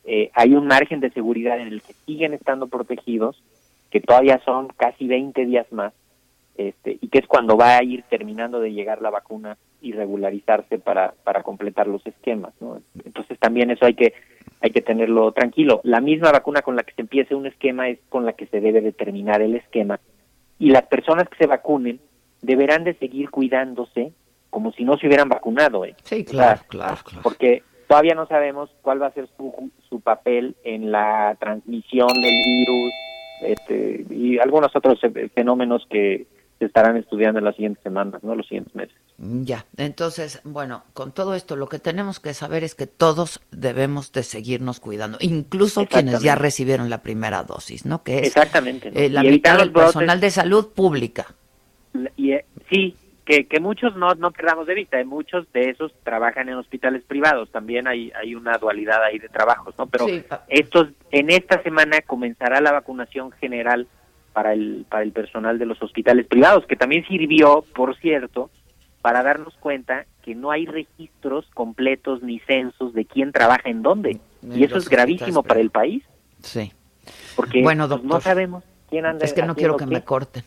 eh, hay un margen de seguridad en el que siguen estando protegidos, que todavía son casi 20 días más, este, y que es cuando va a ir terminando de llegar la vacuna y regularizarse para, para completar los esquemas. ¿no? Entonces también eso hay que, hay que tenerlo tranquilo. La misma vacuna con la que se empiece un esquema es con la que se debe de terminar el esquema. Y las personas que se vacunen deberán de seguir cuidándose como si no se hubieran vacunado. ¿eh? Sí, claro, claro, claro. Porque todavía no sabemos cuál va a ser su, su papel en la transmisión del virus este, y algunos otros fenómenos que se estarán estudiando en las siguientes semanas, ¿no? Los siguientes meses. Ya, entonces, bueno, con todo esto lo que tenemos que saber es que todos debemos de seguirnos cuidando, incluso quienes ya recibieron la primera dosis, ¿no? Que es Exactamente. Eh, la mitad del personal de salud pública. Y, eh, sí, que, que muchos no, no perdamos de vista, muchos de esos trabajan en hospitales privados, también hay, hay una dualidad ahí de trabajos, ¿no? Pero estos, en esta semana comenzará la vacunación general para el, para el personal de los hospitales privados, que también sirvió, por cierto, para darnos cuenta que no hay registros completos ni censos de quién trabaja en dónde. y eso es gravísimo para el país. Sí. Porque bueno, pues, no sabemos quién anda. Es que no quiero que me corten.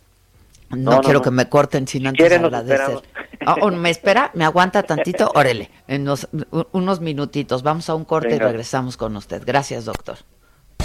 No, quiero que me corten sin antes agradecer. Oh, me espera, me aguanta tantito, órele, en unos minutitos. Vamos a un corte y regresamos con usted. Gracias, doctor.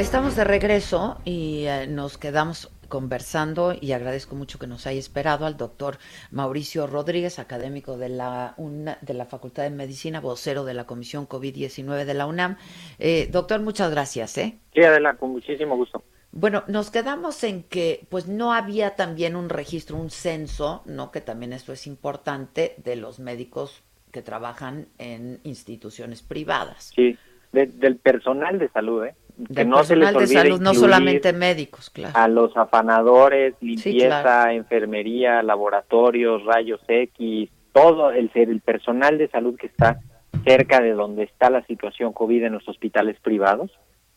Estamos de regreso y eh, nos quedamos conversando y agradezco mucho que nos haya esperado al doctor Mauricio Rodríguez, académico de la, de la Facultad de Medicina, vocero de la Comisión COVID-19 de la UNAM. Eh, doctor, muchas gracias. ¿eh? Sí, adelante, con muchísimo gusto. Bueno, nos quedamos en que pues no había también un registro, un censo, ¿no? Que también esto es importante de los médicos que trabajan en instituciones privadas. Sí, del personal de salud, ¿eh? Que no se les de salud, no solamente médicos, claro. A los afanadores, limpieza, enfermería, laboratorios, rayos X, todo el, el personal de salud que está cerca de donde está la situación COVID en los hospitales privados,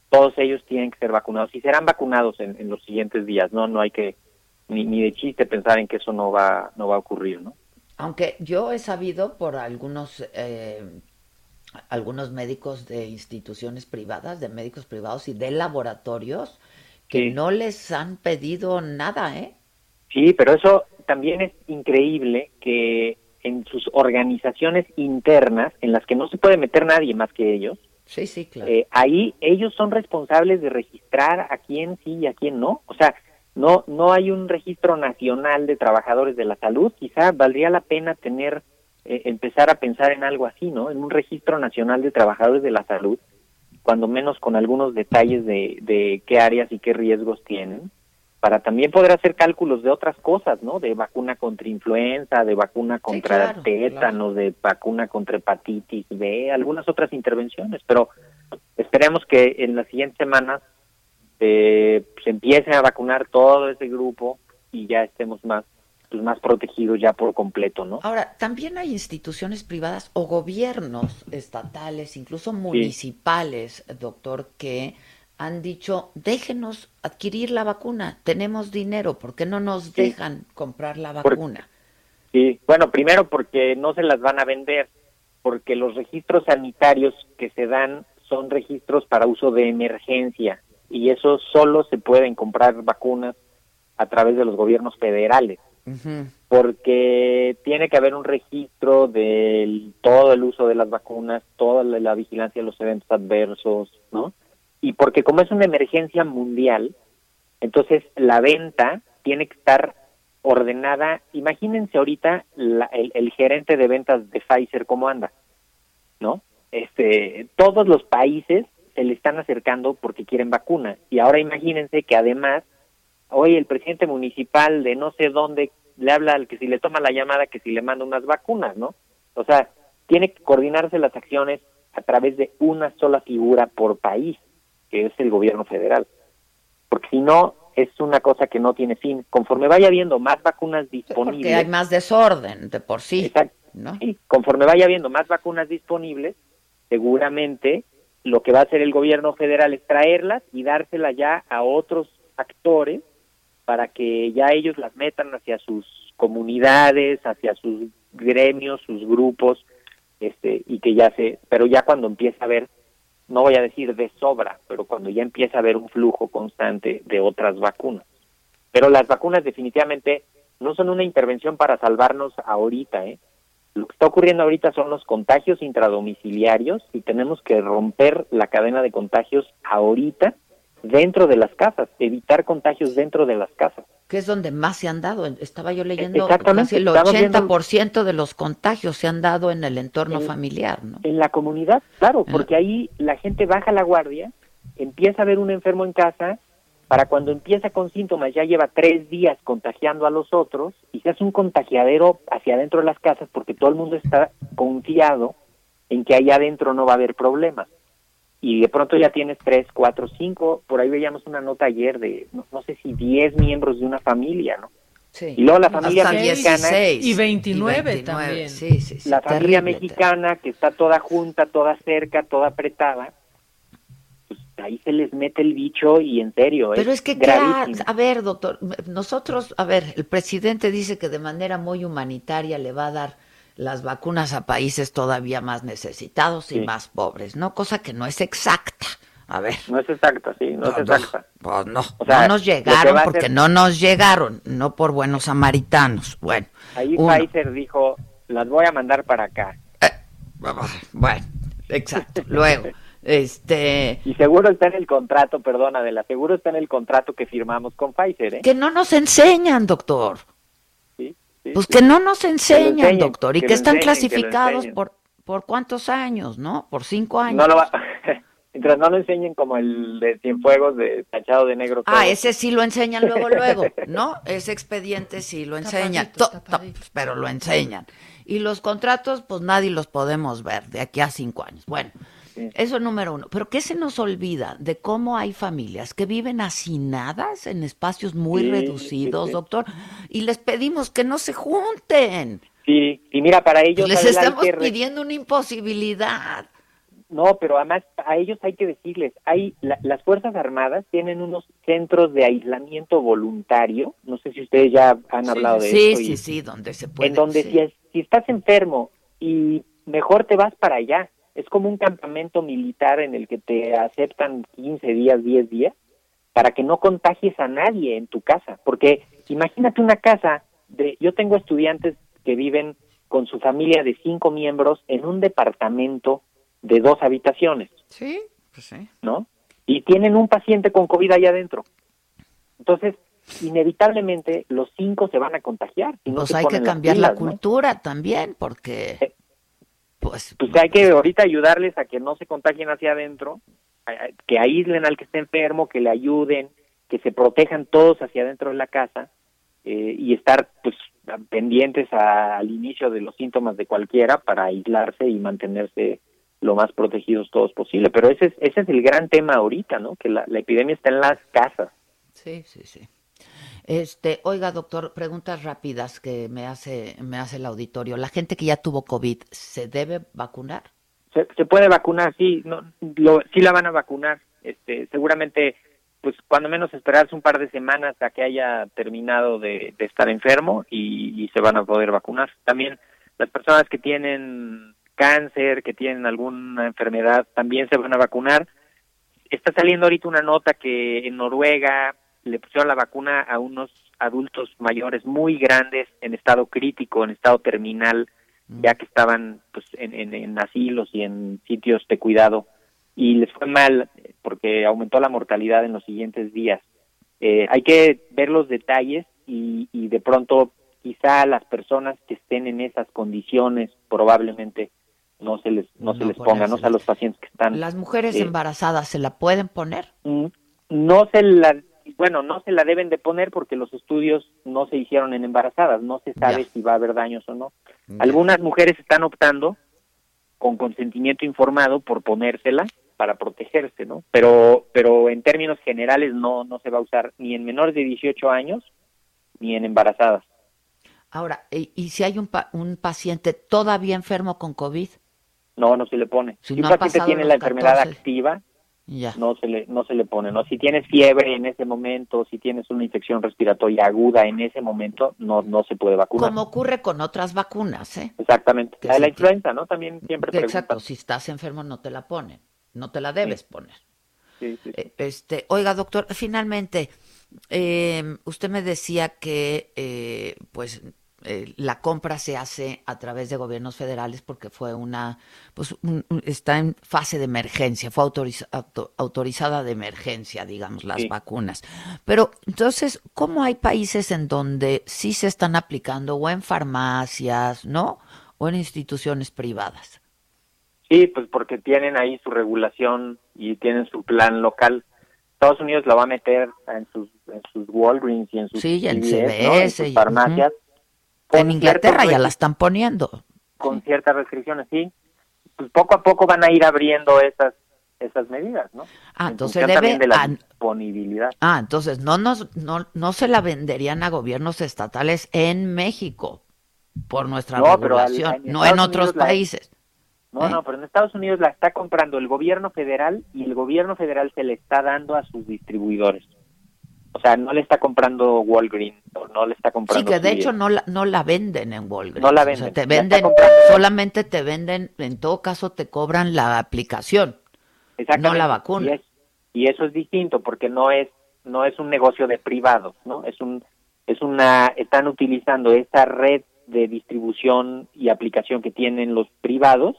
todos ellos tienen que ser vacunados y serán vacunados en, los siguientes días, ¿no? No hay que ni, ni de chiste pensar en que eso no va, no va a ocurrir, ¿no? Aunque yo he sabido por algunos eh, algunos médicos de instituciones privadas, de médicos privados y de laboratorios que no les han pedido nada, ¿eh? Sí, pero eso también es increíble que en sus organizaciones internas, en las que no se puede meter nadie más que ellos, sí, sí, claro. Eh, ahí ellos son responsables de registrar a quién sí y a quién no. O sea, no, no hay un registro nacional de trabajadores de la salud. Quizá valdría la pena tener eh, empezar a pensar en algo así, ¿no? En un registro nacional de trabajadores de la salud, cuando menos con algunos detalles de, de qué áreas y qué riesgos tienen, para también poder hacer cálculos de otras cosas, ¿no? De vacuna contra influenza, de vacuna contra tétanos, de vacuna contra hepatitis B, algunas otras intervenciones, pero esperemos que en las siguientes semanas eh, se empiece a vacunar todo ese grupo y ya estemos más pues, más protegidos ya por completo, ¿no? Ahora, también hay instituciones privadas o gobiernos estatales, incluso municipales, doctor, que han dicho, déjenos adquirir la vacuna, tenemos dinero, ¿por qué no nos dejan comprar la vacuna? sí, bueno, primero porque no se las van a vender, porque los registros sanitarios que se dan son registros para uso de emergencia y eso solo se pueden comprar vacunas a través de los gobiernos federales porque tiene que haber un registro de todo el uso de las vacunas, toda la, vigilancia de los eventos adversos, ¿no? Y porque como es una emergencia mundial, entonces la venta tiene que estar ordenada. Imagínense ahorita el, el, gerente de ventas de Pfizer cómo anda, ¿no? Este, todos los países se le están acercando porque quieren vacunas y ahora imagínense que además hoy el presidente municipal de no sé dónde le habla al que si le toma la llamada que si le manda unas vacunas, ¿no? O sea, tiene que coordinarse las acciones a través de una sola figura por país. que es el gobierno federal. Porque si no, es una cosa que no tiene fin. Conforme vaya habiendo más vacunas disponibles. Porque hay más desorden de por sí. Exacto. ¿no? Sí, conforme vaya habiendo más vacunas disponibles, seguramente lo que va a hacer el gobierno federal es traerlas y dárselas ya a otros actores para que ya ellos las metan hacia sus comunidades, hacia sus gremios, sus grupos, este, y que ya se, pero ya cuando empieza a haber, no voy a decir de sobra, pero cuando ya empieza a haber un flujo constante de otras vacunas. Pero las vacunas definitivamente no son una intervención para salvarnos ahorita, ¿eh? Lo que está ocurriendo ahorita son los contagios intradomiciliarios y tenemos que romper la cadena de contagios ahorita dentro de las casas, evitar contagios dentro de las casas. Que es donde más se han dado. Estaba yo leyendo Exactamente, casi el estamos viendo- 80% de los contagios se han dado en el entorno En- familiar, ¿no? En la comunidad, claro, porque ahí la gente baja la guardia, empieza a ver un enfermo en casa, para cuando empieza con síntomas ya lleva tres días contagiando a los otros y se hace un contagiadero hacia adentro de las casas porque todo el mundo está confiado en que allá adentro no va a haber problemas. Y de pronto ya tienes tres, cuatro, cinco, por ahí veíamos una nota ayer de, no, no sé si diez miembros de una familia, ¿no? Sí. Y luego la familia Hasta mexicana 16. Y 29, Y 29, también. Sí, sí, sí. la familia terrible, mexicana que está toda junta, toda cerca, toda apretada, pues ahí se les mete el bicho y en serio, Pero es que, ¿qué gravísimo. ha- a ver, doctor, nosotros, a ver, el presidente dice que de manera muy humanitaria le va a dar las vacunas a países todavía más necesitados y Sí. más pobres, ¿no? Cosa que no es exacta. A ver. No es exacta, sí, no, es exacta. Pues no, O sea, no nos llegaron porque no nos llegaron, no por buenos samaritanos. Bueno, Ahí uno. Pfizer dijo, las voy a mandar para acá. bueno, exacto. Luego, este, Y seguro está en el contrato, perdona, de la seguro está en el contrato que firmamos con Pfizer, ¿eh? que no nos enseñan, doctor. Sí, Pues sí. que no nos enseñan, enseñen, doctor, y que están enseñen, clasificados por por cuántos años, ¿no? Por cinco años. No lo va... Mientras no lo enseñen como el de Cienfuegos de tachado de negro. todo. Ah, ese sí lo enseñan luego, luego, ¿no? Ese expediente sí lo enseñan, Tapadito, to- to- tapadito. pero lo enseñan. Y los contratos, pues nadie los podemos ver de aquí a cinco años. Bueno, eso número uno. Pero ¿qué se nos olvida de cómo hay familias que viven hacinadas en espacios muy Sí, reducidos, sí, sí. doctor? Y les pedimos que no se junten. Sí, y mira, para ellos... Les estamos que pidiendo una imposibilidad. No, pero además a ellos hay que decirles, hay la- las Fuerzas Armadas tienen unos centros de aislamiento voluntario, no sé si ustedes ya han hablado de sí, eso. sí, y- sí, donde se puede. en donde sí. si estás enfermo y mejor te vas para allá, es como un campamento militar en el que te aceptan 15 días, 10 días, para que no contagies a nadie en tu casa, porque imagínate una casa de, yo tengo estudiantes que viven con su familia de cinco miembros en un departamento de dos habitaciones, Sí, pues sí. ¿no? Y tienen un paciente con COVID allá adentro. Entonces, inevitablemente los cinco se van a contagiar. no Pues hay que cambiar la cultura también, porque pues, Pues hay que ahorita ayudarles a que no se contagien hacia adentro, que aíslen al que esté enfermo, que le ayuden, que se protejan todos hacia adentro de la casa eh, y estar pues pendientes a- al inicio de los síntomas de cualquiera para aislarse y mantenerse lo más protegidos todos posible. Pero ese es, ese es el gran tema ahorita, ¿no? Que la, la epidemia está en las casas. Sí, sí, sí. Este, oiga, doctor, preguntas rápidas que me hace me hace el auditorio. La gente que ya tuvo COVID, ¿se debe vacunar? se, se puede vacunar, sí, no, lo, sí la van a vacunar, este, seguramente, pues cuando menos esperarse un par de semanas a que haya terminado de, de estar enfermo y, y se van a poder vacunar. También las personas que tienen cáncer, que tienen alguna enfermedad, también se van a vacunar. Está saliendo ahorita una nota que en Noruega le pusieron la vacuna a unos adultos mayores muy grandes en estado crítico, en estado terminal, ya que estaban pues en, en, en asilos y en sitios de cuidado y les fue mal porque aumentó la mortalidad en los siguientes días. Eh, hay que ver los detalles y, y de pronto quizá las personas que estén en esas condiciones probablemente no se les no, se les ponga, no ponérselas. sea los pacientes que están ¿Las mujeres eh, embarazadas se la pueden poner? Mm, no se la bueno no se la deben de poner porque los estudios no se hicieron en embarazadas no se sabe Ya. si va a haber daños o no Ya. algunas mujeres están optando con consentimiento informado por ponérsela para protegerse, ¿no? Pero, pero en términos generales no, no se va a usar ni en menores de 18 años ni en embarazadas. Ahora, ¿y, y si hay un, pa- un paciente todavía enfermo con COVID? No, no se le pone. Si Si, no un paciente tiene la enfermedad 14. activa, Ya. no se le no se le pone, ¿no? Si tienes fiebre en ese momento, si tienes una infección respiratoria aguda en ese momento, no no se puede vacunar. Como ocurre con otras vacunas, ¿eh? Exactamente. La influenza, ¿no? También siempre preguntan. Exacto, si estás enfermo no te la ponen, no te la debes poner. Sí, sí, sí. Eh, Este, oiga, doctor, finalmente, eh, usted me decía que, eh, pues, eh, la compra se hace a través de gobiernos federales porque fue una, pues, un- está en fase de emergencia, fue autoriza- auto- autorizada de emergencia, digamos, las Sí. vacunas. Pero, entonces, ¿cómo hay países en donde sí se están aplicando o en farmacias, ¿no? O en instituciones privadas? Sí, pues porque tienen ahí su regulación y tienen su plan local. Estados Unidos la va a meter en sus, en sus Walgreens y en sus Sí, en sus y- farmacias. En Inglaterra ya la están poniendo. Con ciertas restricciones, sí. Pues poco a poco van a ir abriendo esas esas medidas, ¿no? Ah, En entonces debe también de la disponibilidad. Ah, entonces no, nos, no, no se la venderían a gobiernos estatales en México por nuestra No, pero al- no en otros Unidos la- países. No, ¿Eh? no, pero en Estados Unidos la está comprando el gobierno federal y el gobierno federal se le está dando a sus distribuidores. O sea, no le está comprando Walgreens, no le está Sí, comprando. que de hecho no la, no la venden en Walgreens. No la O sea, venden, te solamente te venden, en todo caso te cobran la aplicación, no la vacuna. Y, es- y eso es distinto porque no es no es un negocio de privados, ¿no? Es un es una están utilizando esa red de distribución y aplicación que tienen los privados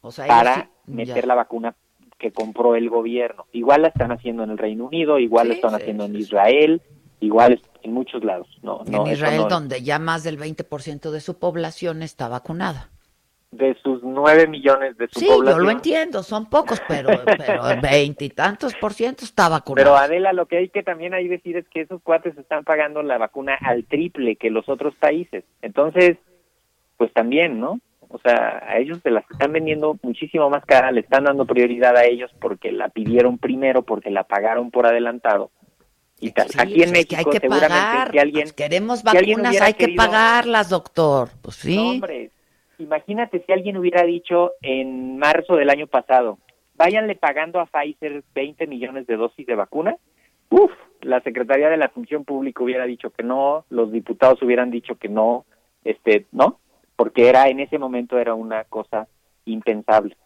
O sea, ellos para sí- meter la vacuna que compró el gobierno. Igual la están haciendo en el Reino Unido, igual la Sí, están sí, haciendo en sí. Israel, igual en muchos lados. No, en Israel, no- donde ya más del 20% de su población está vacunada. de sus nueve millones de su Sí, yo lo entiendo, son pocos, pero pero veintitantos por ciento está vacunado. Pero Adela, lo que hay que también ahí decir es que esos cuates están pagando la vacuna al triple que los otros países. Entonces, pues también, ¿no? O sea, a ellos se las están vendiendo muchísimo más cara, le están dando prioridad a ellos porque la pidieron primero, porque la pagaron por adelantado. Y Sí, aquí en pues es que México hay que seguramente pagar, si alguien pues queremos vacunas, hay que querido- pagarlas, doctor. Pues sí. No, hombre, imagínate si alguien hubiera dicho en marzo del año pasado, váyanle pagando a Pfizer 20 millones de dosis de vacuna. Uf, la Secretaría de la Función Pública hubiera dicho que no, los diputados hubieran dicho que no, este, no, porque era en ese momento era una cosa impensable.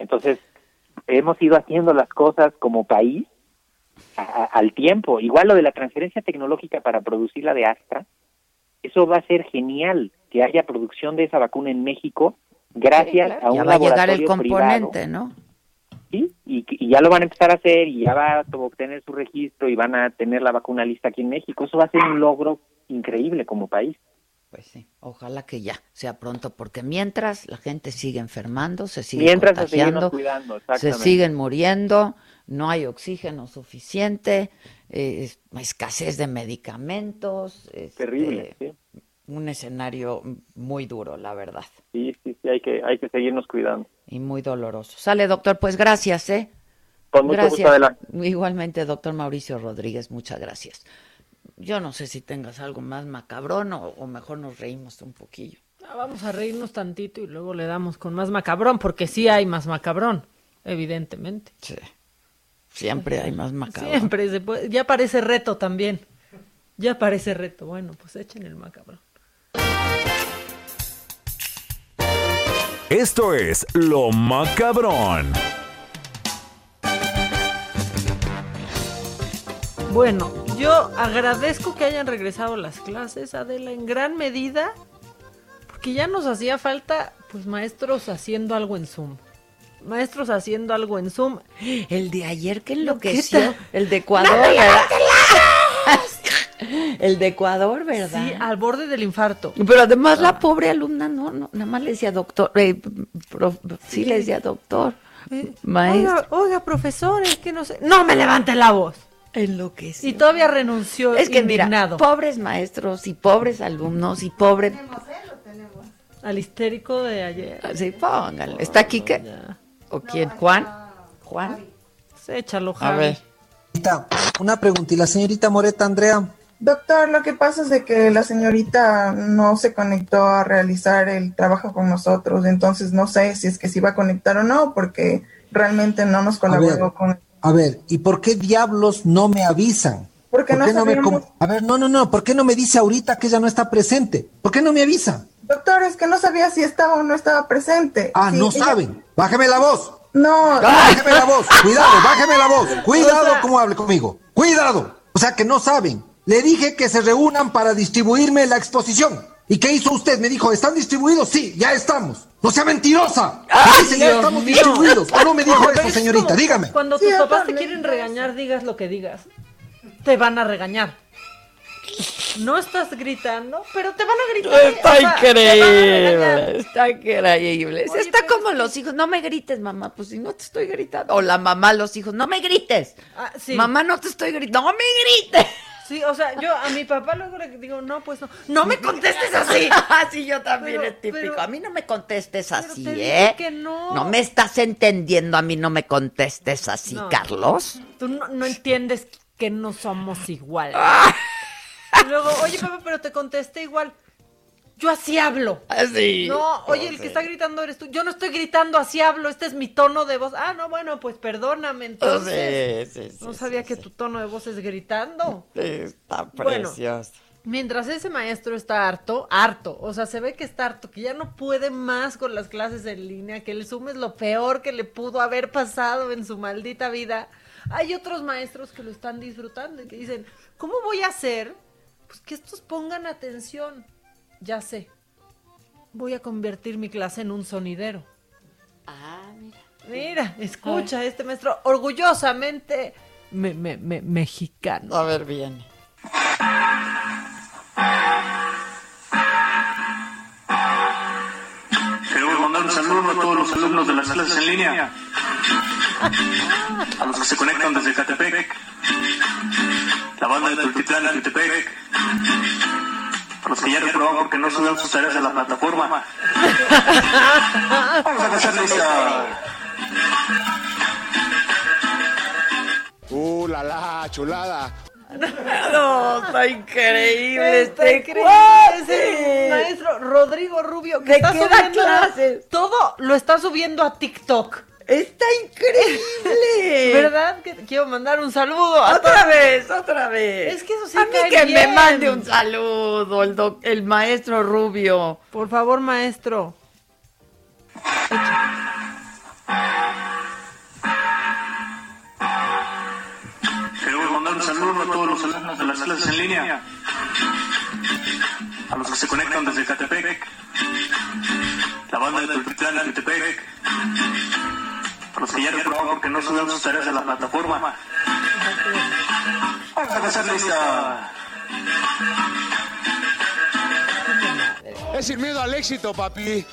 Entonces, hemos ido haciendo las cosas como país a- a- al tiempo. Igual lo de la transferencia tecnológica para producir la de Astra, eso va a ser genial que haya producción de esa vacuna en México gracias a un ya va a llegar el laboratorio componente, privado. ¿no? Sí, y, y ya lo van a empezar a hacer y ya va a obtener su registro y van a tener la vacuna lista aquí en México. Eso va a ser un logro increíble como país. Pues sí, ojalá que ya sea pronto, porque mientras la gente sigue enfermando, se sigue Mientras contagiando, cuidando, se siguen muriendo, no hay oxígeno suficiente, eh, es- escasez de medicamentos, este, Terrible, sí. un escenario muy duro, la verdad, Sí, sí, sí, hay que, hay que seguirnos cuidando. y muy doloroso. Sale, doctor, pues gracias, ¿eh? Con mucho gracias. gusto, Adela. Igualmente, doctor Mauricio Rodríguez, muchas gracias. Yo no sé si tengas algo más macabrón o, o mejor nos reímos un poquillo. Ah, Vamos a reírnos tantito y luego le damos con más macabrón, porque sí hay más macabrón, evidentemente. Sí. Siempre hay más macabrón. Siempre se puede- ya parece reto también. Ya parece reto. Bueno, pues echen el macabrón. Esto es Lo Macabrón. Bueno, yo agradezco que hayan regresado las clases, Adela, en gran medida, porque ya nos hacía falta, pues, maestros haciendo algo en Zoom. Maestros haciendo algo en Zoom. El de ayer que ¿Qué enloqueció, el de Ecuador, ¡Natalia, ¿verdad? El de Ecuador, ¿verdad? Sí, al borde del infarto. Pero además la pobre alumna no, no, nada más le decía doctor, eh, prof- sí le decía doctor, maestro. Oiga, oiga, profesor, es que no sé. No me levante la voz. Enloqueció. Y todavía renunció. Es que mira, indignado. pobres maestros y pobres alumnos y pobre... Al histérico de ayer. Sí, póngale. ¿Está aquí qué? ¿O quién? ¿Juan? Juan. Sí, échalo, A Javi. ver. Una pregunta, ¿y la señorita Moreta Andrea? Doctor, lo que pasa es de que la señorita no se conectó a realizar el trabajo con nosotros, entonces no sé si es que se iba a conectar o no, porque realmente no nos colaboró con... A ver, ¿y por qué diablos no me avisan? Porque ¿Por no qué no me sabíamos- com- A ver, no, no, no, ¿por qué no me dice ahorita que ella no está presente? ¿Por qué no me avisa? Doctor, es que no sabía si estaba o no estaba presente. Ah, Sí, no ella- saben. Bájeme la voz. No. Bájeme la voz. Cuidado, bájeme la voz. Cuidado O sea- cómo hable conmigo. Cuidado. O sea que no saben. Le dije que se reúnan para distribuirme la exposición. ¿Y qué hizo usted? Me dijo, ¿están distribuidos? Sí, ya estamos. No sea mentirosa. Me dice, ya Dios estamos mío. distribuidos. ¿O no me dijo eso, es señorita? Dígame. Cuando Sí, tus papás te quieren regañar, digas lo que digas. Te van a regañar. No estás gritando, pero te van a gritar. Está o sea, a regañar. increíble, está increíble. Oye, está pero como los hijos, no me grites, mamá, pues si no te estoy gritando. O la mamá los hijos, no me grites. Ah, sí. Mamá, no te estoy gritando, no me grites. Sí, o sea, yo a mi papá luego le digo, no, pues no. No me contestes así. Así yo también Pero- es típico. pero- a mí no me contestes así, te dije ¿eh? que no. No me estás entendiendo, a mí no me contestes así, No. Carlos. Tú no, no entiendes que no somos iguales. Ah. Y luego, oye, papá, pero te contesté igual. Yo así hablo. Así. No, oye, el que está gritando eres tú. Yo no estoy gritando, así hablo. Este es mi tono de voz. Ah, no, bueno, pues perdóname entonces. Sí, sí, sí, no sabía que tu tono de voz es gritando. Está Bueno. precioso. Mientras ese maestro está harto, harto, o sea, se ve que está harto, que ya no puede más con las clases en línea, que el Zoom es lo peor que le pudo haber pasado en su maldita vida. Hay otros maestros que lo están disfrutando y que dicen, ¿cómo voy a hacer? Pues que estos pongan atención. Ya sé. Voy a convertir mi clase en un sonidero. Ah, mira. Mira, escucha, este maestro orgullosamente me- me- me- mexicano. A ver, viene. Queremos mandar un saludo a todos los alumnos de las clases en línea, a los que se conectan desde Catepec, la banda de Tultitlán de Catepec, a los que ya reprobaron porque no suben sus tareas a la plataforma. Vamos a pasar lista. Uh, la la, chulada. No, está increíble Está este increíble ese maestro Rodrigo Rubio que ¿De está subiendo clases? todo lo está subiendo a TikTok. Está increíble. ¿Verdad? Que quiero mandar un saludo a Otra todos. vez, otra vez. Es que eso sí A mí cae que bien. me mande un saludo el, doc- el maestro Rubio. Por favor, maestro. Queremos mandar un saludo a todos los alumnos de las clases en línea, a los que se conectan desde Catepec, la banda de Tultitlán de Catepec, los que ya reprobaron porque no suben sus tareas a la plataforma. Vamos a pasar lista. Es sin miedo al éxito, papi.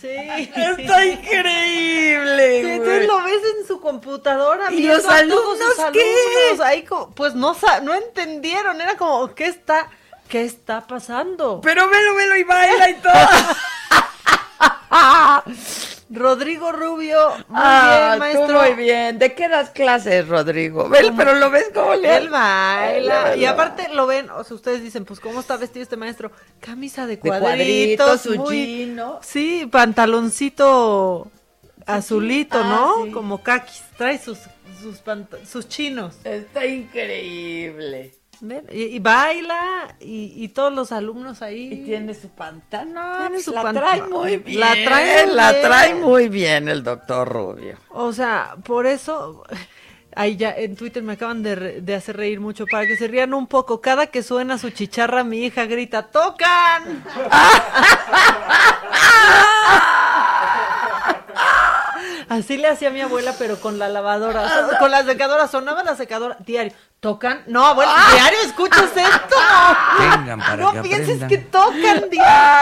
Sí. Está increíble, Sí, güey. entonces lo ves en su computadora. ¿Y los a todos sus alumnos qué? alumnos ahí como- pues no, sa- no entendieron. Era como, ¿qué está, qué está pasando? Pero velo, velo y baila y todo. Rodrigo Rubio, muy Ah, bien, maestro. muy bien. ¿De qué das clases, Rodrigo? Pero lo ves como le Él baila. Y aparte lo ven, o sea, ustedes dicen, pues, ¿cómo está vestido este maestro? Camisa de De cuadritos. su muy- jean, ¿no? Sí, pantaloncito azulito, Ah, ¿no? sí. Como caquis. Trae sus, sus, sus chinos. Está increíble. Ven, Y, y baila y, y todos los alumnos ahí. Y tiene su pantalla. Tiene pues su la trae muy bien. La trae muy la bien. trae muy bien el doctor Rubio. O sea, por eso, ahí ya en Twitter me acaban de, de hacer reír mucho para que se rían un poco. Cada que suena su chicharra, mi hija grita, ¡tocan! Así le hacía mi abuela, pero con la lavadora, o sea, con la secadora, sonaba la secadora, diario, ¿tocan? No, abuela, diario escuchas esto. Vengan para no que pienses aprendan. que tocan, diario.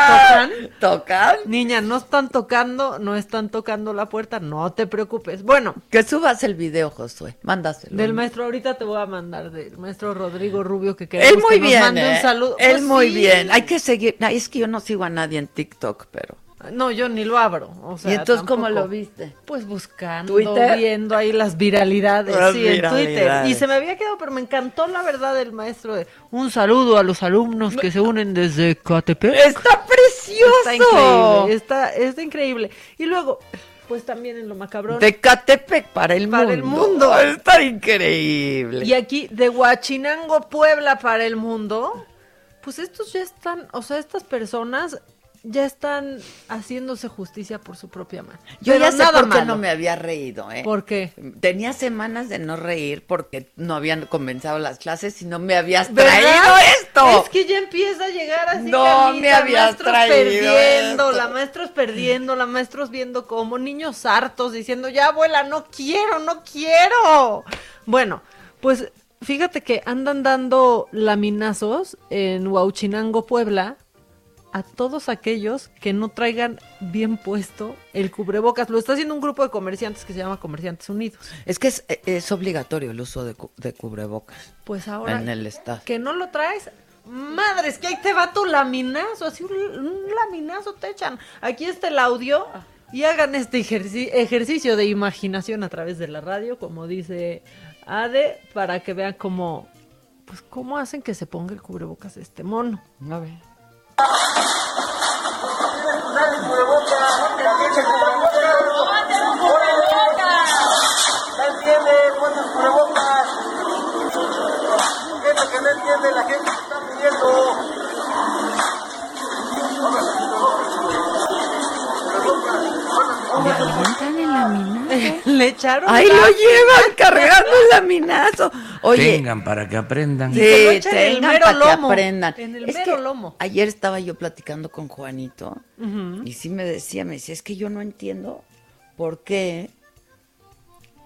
¿Tocan? ¿Tocan? Niña, no están tocando, no están tocando la puerta, no te preocupes. Bueno, Que subas el video, Josué. Mándaselo. del maestro, ahorita te voy a mandar del maestro Rodrigo Rubio que queremos Él muy que nos bien, mande ¿eh? un saludo. Él Pues muy sí. bien. Hay que seguir. Es que yo no sigo a nadie en TikTok, pero No, yo ni lo abro. O sea, ¿Y entonces cómo lo viste? Pues buscando, ¿Twitter? viendo ahí las viralidades, Las sí, en Twitter. Y se me había quedado, pero me encantó la verdad del maestro de un saludo a los alumnos que se unen desde Catepec. ¡Está precioso! Está increíble, está, está increíble. Y luego, pues también en lo macabrón. De Catepec para el Para mundo. el mundo. Está increíble. Y aquí de Huachinango, Puebla para el mundo, pues estos ya están, o sea, estas personas ya están haciéndose justicia por su propia mano. Yo Pero ya sé nada por qué no me había reído, ¿eh? ¿Por qué? Tenía semanas de no reír porque no habían comenzado las clases y no me habías ¿Verdad? traído esto. Es que ya empieza a llegar así. No, Carlita, me habías maestros traído perdiendo, esto. la maestros perdiendo, la maestros viendo como niños hartos diciendo, ya abuela, no quiero, no quiero. Bueno, pues fíjate que andan dando laminazos en Huauchinango, Puebla, a todos aquellos que no traigan bien puesto el cubrebocas. Lo está haciendo un grupo de comerciantes que se llama Comerciantes Unidos. Es que es, es obligatorio el uso de, de cubrebocas Pues ahora en el estado. que no lo traes, madres, que ahí te va tu laminazo, así un, un laminazo te echan. Aquí está el audio y hagan este ejerci- ejercicio de imaginación a través de la radio, como dice Ade, para que vean cómo, pues cómo hacen que se ponga el cubrebocas este mono. A ver. No entiende, ponte el cubrebocas. Gente que no entiende, la gente se está pidiendo. Le echaron. Ahí lo llevan cargando el laminazo. Oye, Tengan para que aprendan. Sí, el tengan mero para que lomo. aprendan. En el Es mero que lomo. Ayer estaba yo platicando con Juanito y sí me decía, me decía, es que yo no entiendo por qué,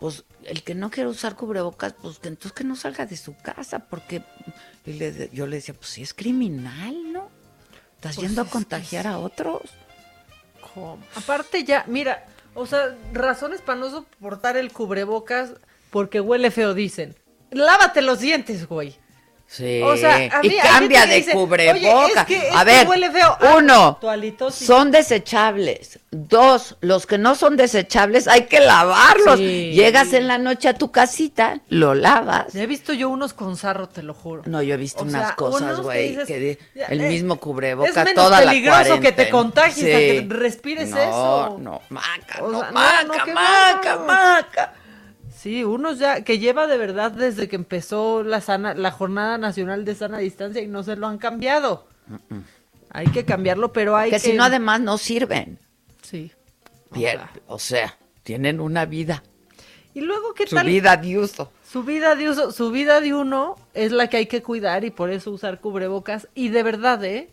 pues el que no quiere usar cubrebocas, pues que entonces que no salga de su casa, porque y le- yo le decía, pues sí es criminal, ¿no? Estás Pues yendo a es que contagiar a otros. ¿Cómo? Aparte ya, mira, o sea, razones para no soportar el cubrebocas porque huele feo, dicen. Lávate los dientes, güey. Sí, O sea, a mí y cambia de dice, cubrebocas. "Oye, es que- es a ver, huele feo". Ah, uno, son desechables. Dos, los que no son desechables hay que lavarlos. Sí. Llegas en la noche a tu casita, lo lavas. He visto yo unos con sarro, te lo juro. No, yo he visto O unas sea, cosas, que güey, dices, que el eh, mismo cubreboca es menos toda la peligroso que te cuarentena. contagies a que Sí. respires no, eso. No, maca, O no, sea, no, maca, no, maca, bárbaro. maca. Sí, unos ya que lleva de verdad desde que empezó la sana, la jornada nacional de sana distancia y no se lo han cambiado. Hay que cambiarlo, pero hay Que que si no, además no sirven. Sí. Bien, o sea, tienen una vida. Y luego qué Su tal vida de uso. Su vida de uso, su vida de uno es la que hay que cuidar y por eso usar cubrebocas. Y de verdad, ¿eh?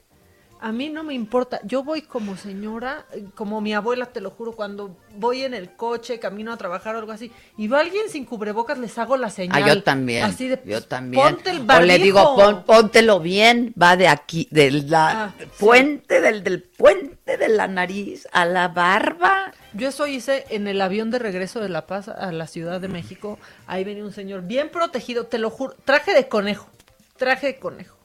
A mí no me importa. Yo voy como señora, como mi abuela, te lo juro, cuando voy en el coche, camino a trabajar o algo así, y va alguien sin cubrebocas, les hago la señal. Ah, yo también. Así de, yo también. ponte el o le digo, pon- póntelo bien, va de aquí, de la Ah, sí. puente, del, del puente de la nariz a la barba. Yo eso hice en el avión de regreso de La Paz a la Ciudad de México. Ahí venía un señor bien protegido, te lo juro. Traje de conejo. Traje de conejo.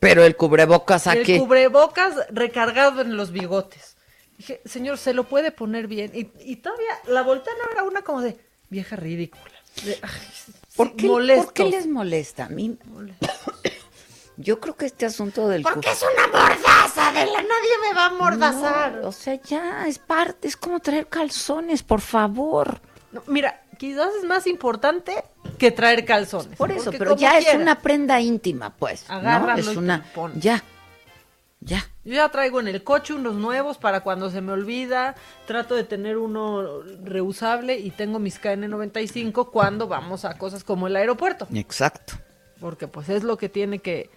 Pero el cubrebocas aquí. El cubrebocas recargado en los bigotes. Dije, señor, se lo puede poner bien. Y, y todavía la voltean a ver a una como de vieja ridícula. De, ay, ¿Por, qué, ¿Por molestos. qué les molesta? A mí. Yo creo que este asunto del Porque es una mordaza, de la nadie me va a mordazar. No, o sea, ya es parte, es como traer calzones, por favor. No, mira, quizás es más importante que traer calzones. Por eso, pero ya es una prenda íntima, pues. ¿no? Agárralo Es y te una. Ya. Ya. Yo ya traigo en el coche unos nuevos para cuando se me olvida. Trato de tener uno reusable y tengo mis KN95 cuando vamos a cosas como el aeropuerto. Exacto. Porque pues es lo que tiene que,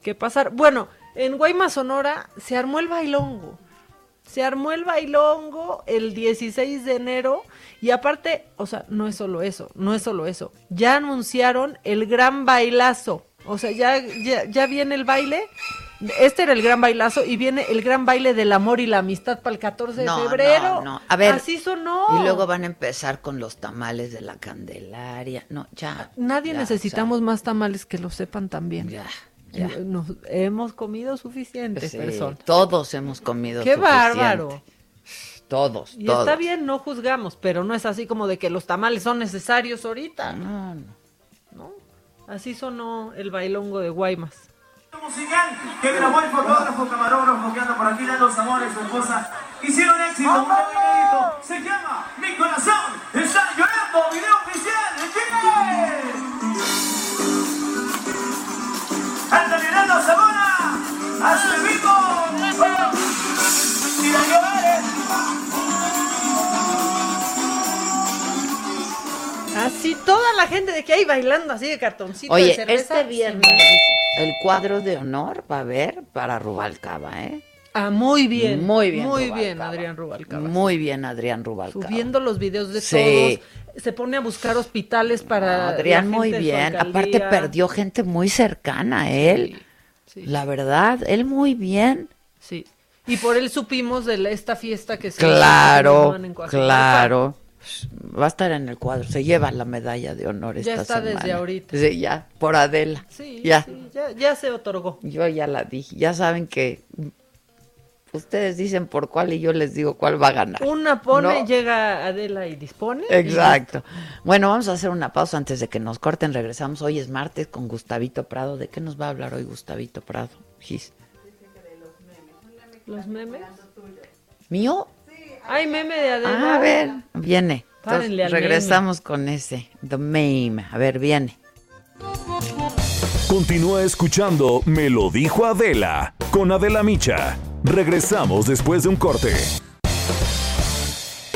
que pasar. Bueno, en Guaymas, Sonora, se armó el bailongo. Se armó el bailongo el 16 de enero y aparte, o sea, no es solo eso, no es solo eso. Ya anunciaron el gran bailazo. O sea, ya, ya, ya viene el baile. Este era el gran bailazo y viene el gran baile del amor y la amistad para el 14 de febrero. no, no. A ver. Así sonó. Y luego van a empezar con los tamales de la Candelaria. No, ya. Nadie ya, necesitamos más tamales que lo sepan también. Ya, ya. Nos hemos comido suficientes Sí, personas. Todos hemos comido Qué suficiente. bárbaro. Todos, Y todos. está bien, no juzgamos, pero no es así como de que los tamales son necesarios ahorita. No, no. Así sonó el bailongo de Guaymas. musical que grabó el fotógrafo camarógrafo que anda por aquí dando sabor a su esposa. Hicieron éxito, un video inédito. Se llama Mi corazón está llorando. Video Su vivo. Y la lloraré. Así toda la gente de que hay bailando así de cartoncito Oye, de cerveza. este viernes el cuadro de honor va a haber para Rubalcaba, ¿eh? Ah, muy bien. Muy bien. Muy Rubalcaba. bien, Adrián Rubalcaba. Muy bien, Adrián Rubalcaba. Subiendo los videos de Sí. todos. Se pone a buscar hospitales para. Adrián la muy gente de su bien. Aparte perdió gente muy cercana a él. La verdad, él muy bien. Sí. Y por él supimos de la- esta fiesta que se Claro, en claro. Va a estar en el cuadro. Se lleva la medalla de honor Ya esta está desde ahorita. Sí, ya, por Adela. Sí, ya. sí, ya, ya se otorgó. Yo ya la dije. Ya saben que ustedes dicen por cuál y yo les digo cuál va a ganar. Una pone, ¿No? llega Adela y dispone. y Exacto. Bueno, vamos a hacer una pausa antes de que nos corten. Regresamos. Hoy es martes con Gustavito Prado. ¿De qué nos va a hablar hoy Gustavito Prado? Gis. ¿Los memes? ¿Mío? Hay meme de Adela. Ah, a ver, viene. Entonces, regresamos con ese. The meme. A ver, viene. Continúa escuchando Me lo dijo Adela con Adela Micha. Regresamos después de un corte.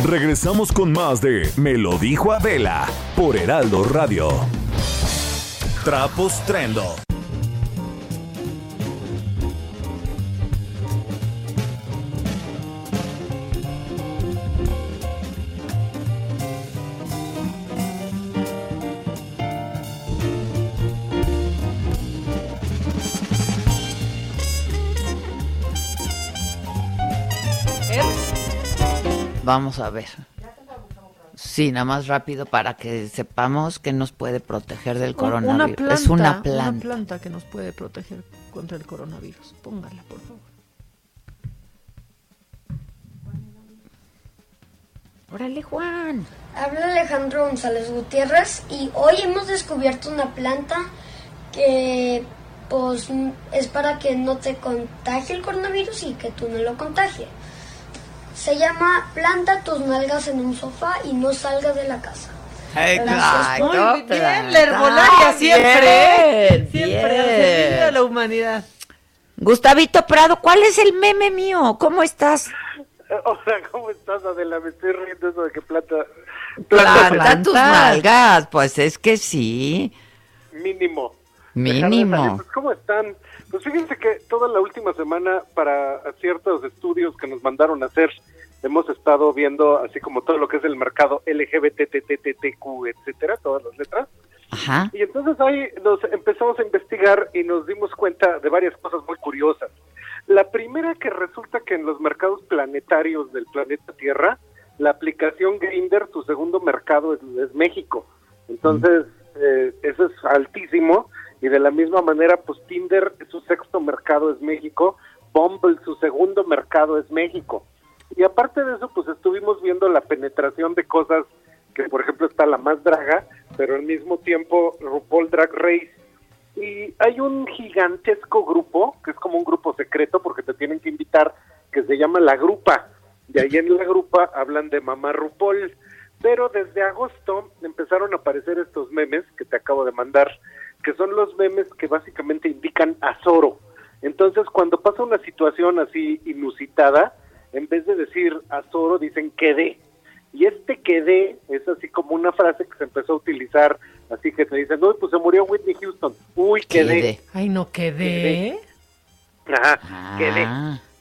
Regresamos con más de Me lo dijo Adela por Heraldo Radio. Trapos Trendo. Vamos a ver. Sí, nada más rápido para que sepamos que nos puede proteger del coronavirus. Una planta, es una Una planta. planta que nos puede proteger contra el coronavirus. Póngala, por favor. Órale, Juan. Habla Alejandro González Gutiérrez y hoy hemos descubierto una planta que pues es para que no te contagie el coronavirus y que tú no lo contagie. Se llama planta tus nalgas en un sofá y no salgas de la casa. Exacto. Muy bien, planta. la herbolaria siempre. Bien, siempre al bien. de la humanidad. Gustavito Prado, ¿cuál es el meme mío? ¿Cómo estás? Hola, ¿cómo estás, Adela? Me estoy riendo eso de que plata... Planta tus nalgas. Pues es que sí. Mínimo. Mínimo. Pues, ¿Cómo están? Pues fíjense que toda la última semana para ciertos estudios que nos mandaron a hacer, hemos estado viendo así como todo lo que es el mercado LGBTTTTQ, etcétera, todas las letras. Ajá. Y entonces ahí nos empezamos a investigar y nos dimos cuenta de varias cosas muy curiosas. La primera que resulta que en los mercados planetarios del planeta Tierra, la aplicación Grinder, su segundo mercado es, es México. Entonces, eh, eso es altísimo. Y de la misma manera, pues Tinder, su sexto mercado es México. Bumble, su segundo mercado es México. Y aparte de eso, pues estuvimos viendo la penetración de cosas que, por ejemplo, está la más draga, pero al mismo tiempo RuPaul Drag Race. Y hay un gigantesco grupo, que es como un grupo secreto, porque te tienen que invitar, que se llama La Grupa. Y ahí en La Grupa hablan de Mamá RuPaul. Pero desde agosto empezaron a aparecer estos memes que te acabo de mandar, que son los memes que básicamente indican a Zoro. Entonces, cuando pasa una situación así inusitada, en vez de decir a Zoro, dicen quedé. Y este quedé es así como una frase que se empezó a utilizar, así que te dicen, uy, pues se murió Whitney Houston. Uy, quedé. Ay, no quedé. Ajá, quedé.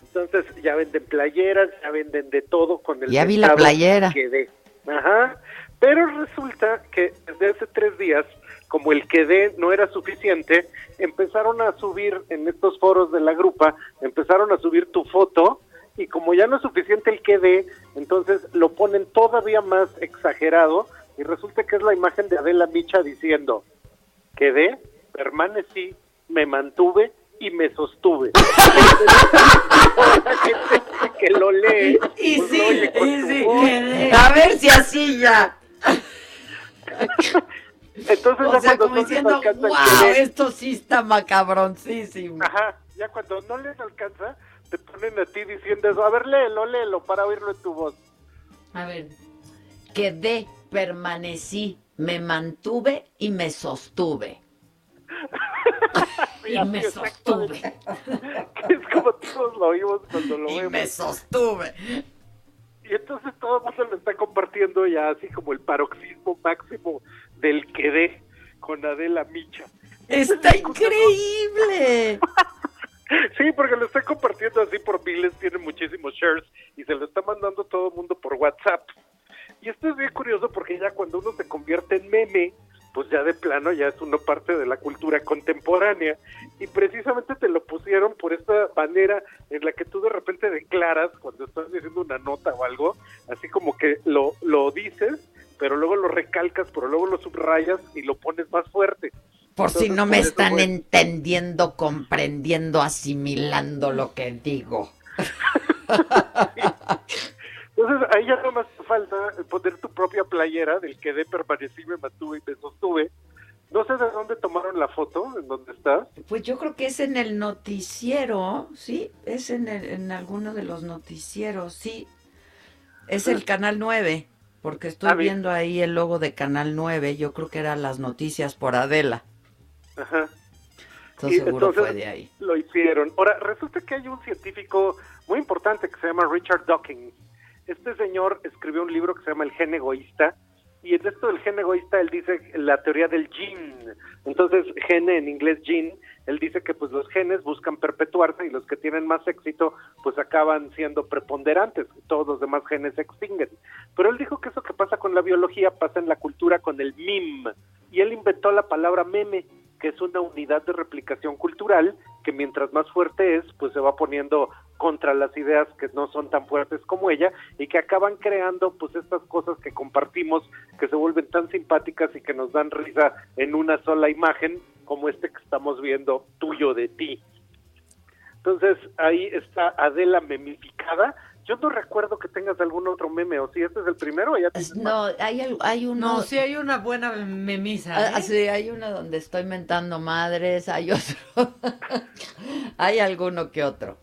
Entonces ya venden playeras, ya venden de todo con el Ya vi la playera. Quedé. Ajá. Pero resulta que desde hace tres días, como el quedé no era suficiente, empezaron a subir en estos foros de la grupa, empezaron a subir tu foto y como ya no es suficiente el quedé, entonces lo ponen todavía más exagerado y resulta que es la imagen de Adela Micha diciendo, quedé, permanecí, me mantuve y me sostuve. que lo lee Y pues, sí, Y sí, a ver si así ya. Entonces, O ya sea, como diciendo, wow, querer- esto sí está macabroncísimo. Ajá, ya cuando no les alcanza, te ponen a ti diciendo eso. A ver, léelo, léelo para oírlo en tu voz. A ver. Quedé, permanecí, me mantuve y me sostuve. y me sostuve. es como todos lo oímos cuando lo Y vemos. me sostuve. Y entonces todo el mundo lo está compartiendo ya así como el paroxismo máximo del quedé con Adela Micha. Está increíble. Sí, porque lo está compartiendo así por miles, tiene muchísimos shares y se lo está mandando todo el mundo por WhatsApp. Y esto es bien curioso porque ya cuando uno se convierte en meme, pues ya de plano ya es uno parte de la cultura contemporánea. Y precisamente te lo pusieron por esta manera en la que tú de repente declaras cuando estás diciendo una nota o algo, así como que lo, lo dices, pero luego lo recalcas, pero luego lo subrayas y lo pones más fuerte. Por si no me están fue- entendiendo, comprendiendo, asimilando lo que digo. Entonces ahí ya no más falta poner tu propia playera del que de permanecí, me mantuve y me sostuve. No sé de dónde tomaron la foto, en dónde estás. Pues yo creo que es en el noticiero, ¿sí? Es en, el- en alguno de los noticieros, sí. Es el Canal 9, porque estoy Ah, viendo ahí el logo de Canal 9. Yo creo que eran las noticias por Adela. Ajá. Entonces Y seguro entonces fue de ahí. Lo hicieron. Ahora, resulta que hay un científico muy importante que se llama Richard Dawkins. Este señor escribió un libro que se llama El gen egoísta. Y en esto del gen egoísta, él dice la teoría del gene. Entonces, gene en inglés gene, él dice que pues los genes buscan perpetuarse y los que tienen más éxito pues acaban siendo preponderantes, todos los demás genes se extinguen. Pero él dijo que eso que pasa con la biología pasa en la cultura con el meme. Y él inventó la palabra meme, es una unidad de replicación cultural que mientras más fuerte es, pues se va poniendo contra las ideas que no son tan fuertes como ella y que acaban creando pues estas cosas que compartimos que se vuelven tan simpáticas y que nos dan risa en una sola imagen como este que estamos viendo tuyo de ti. Entonces ahí está Adela memificada. Yo no recuerdo que tengas algún otro meme, o si este es el primero, o ya tienes No, hay, hay uno... No, sí hay una buena memisa. Ah, ¿eh? sí, hay uno donde estoy mentando madres, hay otro. hay alguno que otro.